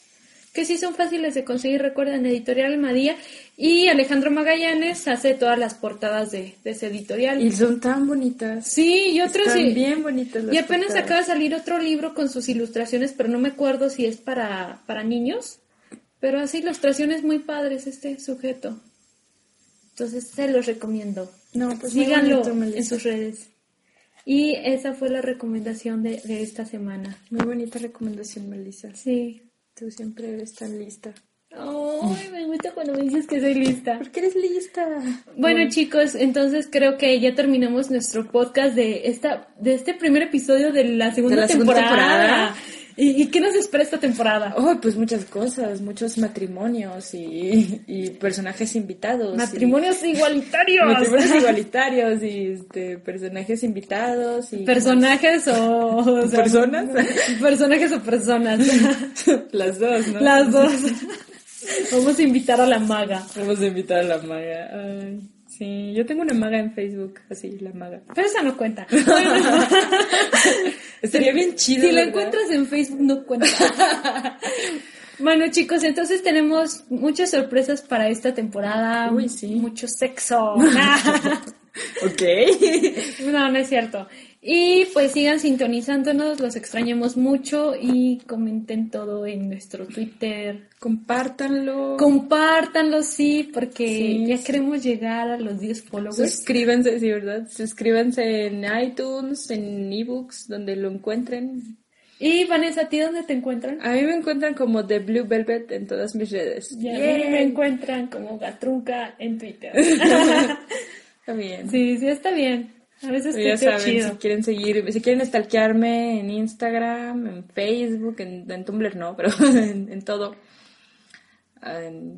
que sí son fáciles de conseguir, recuerden, Editorial Almadía. Y Alejandro Magallanes hace todas las portadas de, de ese editorial. Y son tan bonitas. sí, y otros Están sí. bien bonitas las Y apenas portadas. acaba de salir otro libro con sus ilustraciones, pero no me acuerdo si es para, para niños. Pero hace ilustraciones muy padres este sujeto. Entonces se los recomiendo. No, pues Síganlo bonito, en sus redes. Y esa fue la recomendación de, de esta semana. Muy bonita recomendación, Melissa. Sí. Tú siempre eres tan lista. Ay, me gusta cuando me dices que soy lista. ¿Por qué eres lista? Bueno, chicos, entonces creo que ya terminamos nuestro podcast de esta de este primer episodio de la segunda, la segunda temporada. ¿Y, y qué nos espera esta temporada? Oh, pues muchas cosas, muchos matrimonios y, y personajes invitados. y- Matrimonios igualitarios. matrimonios igualitarios y este, personajes invitados y Personajes o, o sea, ¿Personas? Personajes o personas. las dos, ¿no? Las dos. Vamos a invitar a la maga. Vamos a invitar a la maga. Ay, sí, yo tengo una maga en Facebook, así, la maga. Pero esa no cuenta. Estaría bien chido. si la encuentras en Facebook, no cuenta. Bueno, chicos, entonces tenemos muchas sorpresas para esta temporada. Uy, sí. Mucho sexo. Ok. no, no es cierto. Y pues sigan sintonizándonos, los extrañamos mucho y comenten todo en nuestro Twitter. Compártanlo. Compártanlo, sí, porque Sí. ya queremos llegar a los 10 followers. Suscríbanse, sí, ¿verdad? Suscríbanse en iTunes, en ebooks, donde lo encuentren. Y Vanessa, ¿a ti dónde te encuentran? A mí me encuentran como The Blue Velvet en todas mis redes. Ya, a mí me encuentran como Gatrunca en Twitter. Está bien. sí, sí, está bien. A veces ya saben, chido. si quieren seguir, si quieren stalkearme en Instagram, en Facebook, en, en Tumblr no, pero en, en todo.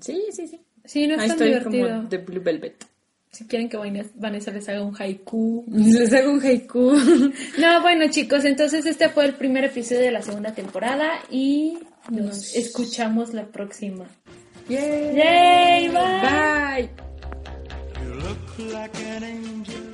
Sí, sí, sí. Sí, no es Ahí tan estoy divertido. como The Blue Velvet. Si quieren que Vanessa- les haga un haiku. Les hago un haiku. No, bueno, chicos, entonces este fue el primer episodio de la segunda temporada y nos Nos- escuchamos la próxima. Yay. Yay, bye. Bye. You look like an angel.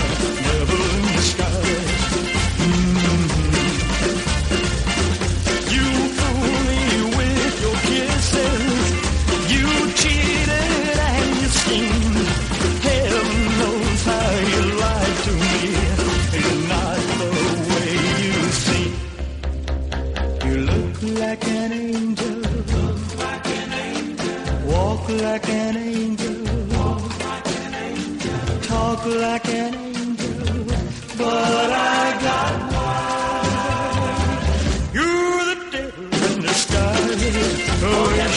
Talk like an angel. But I got you're the devil in disguise. Oh, yes,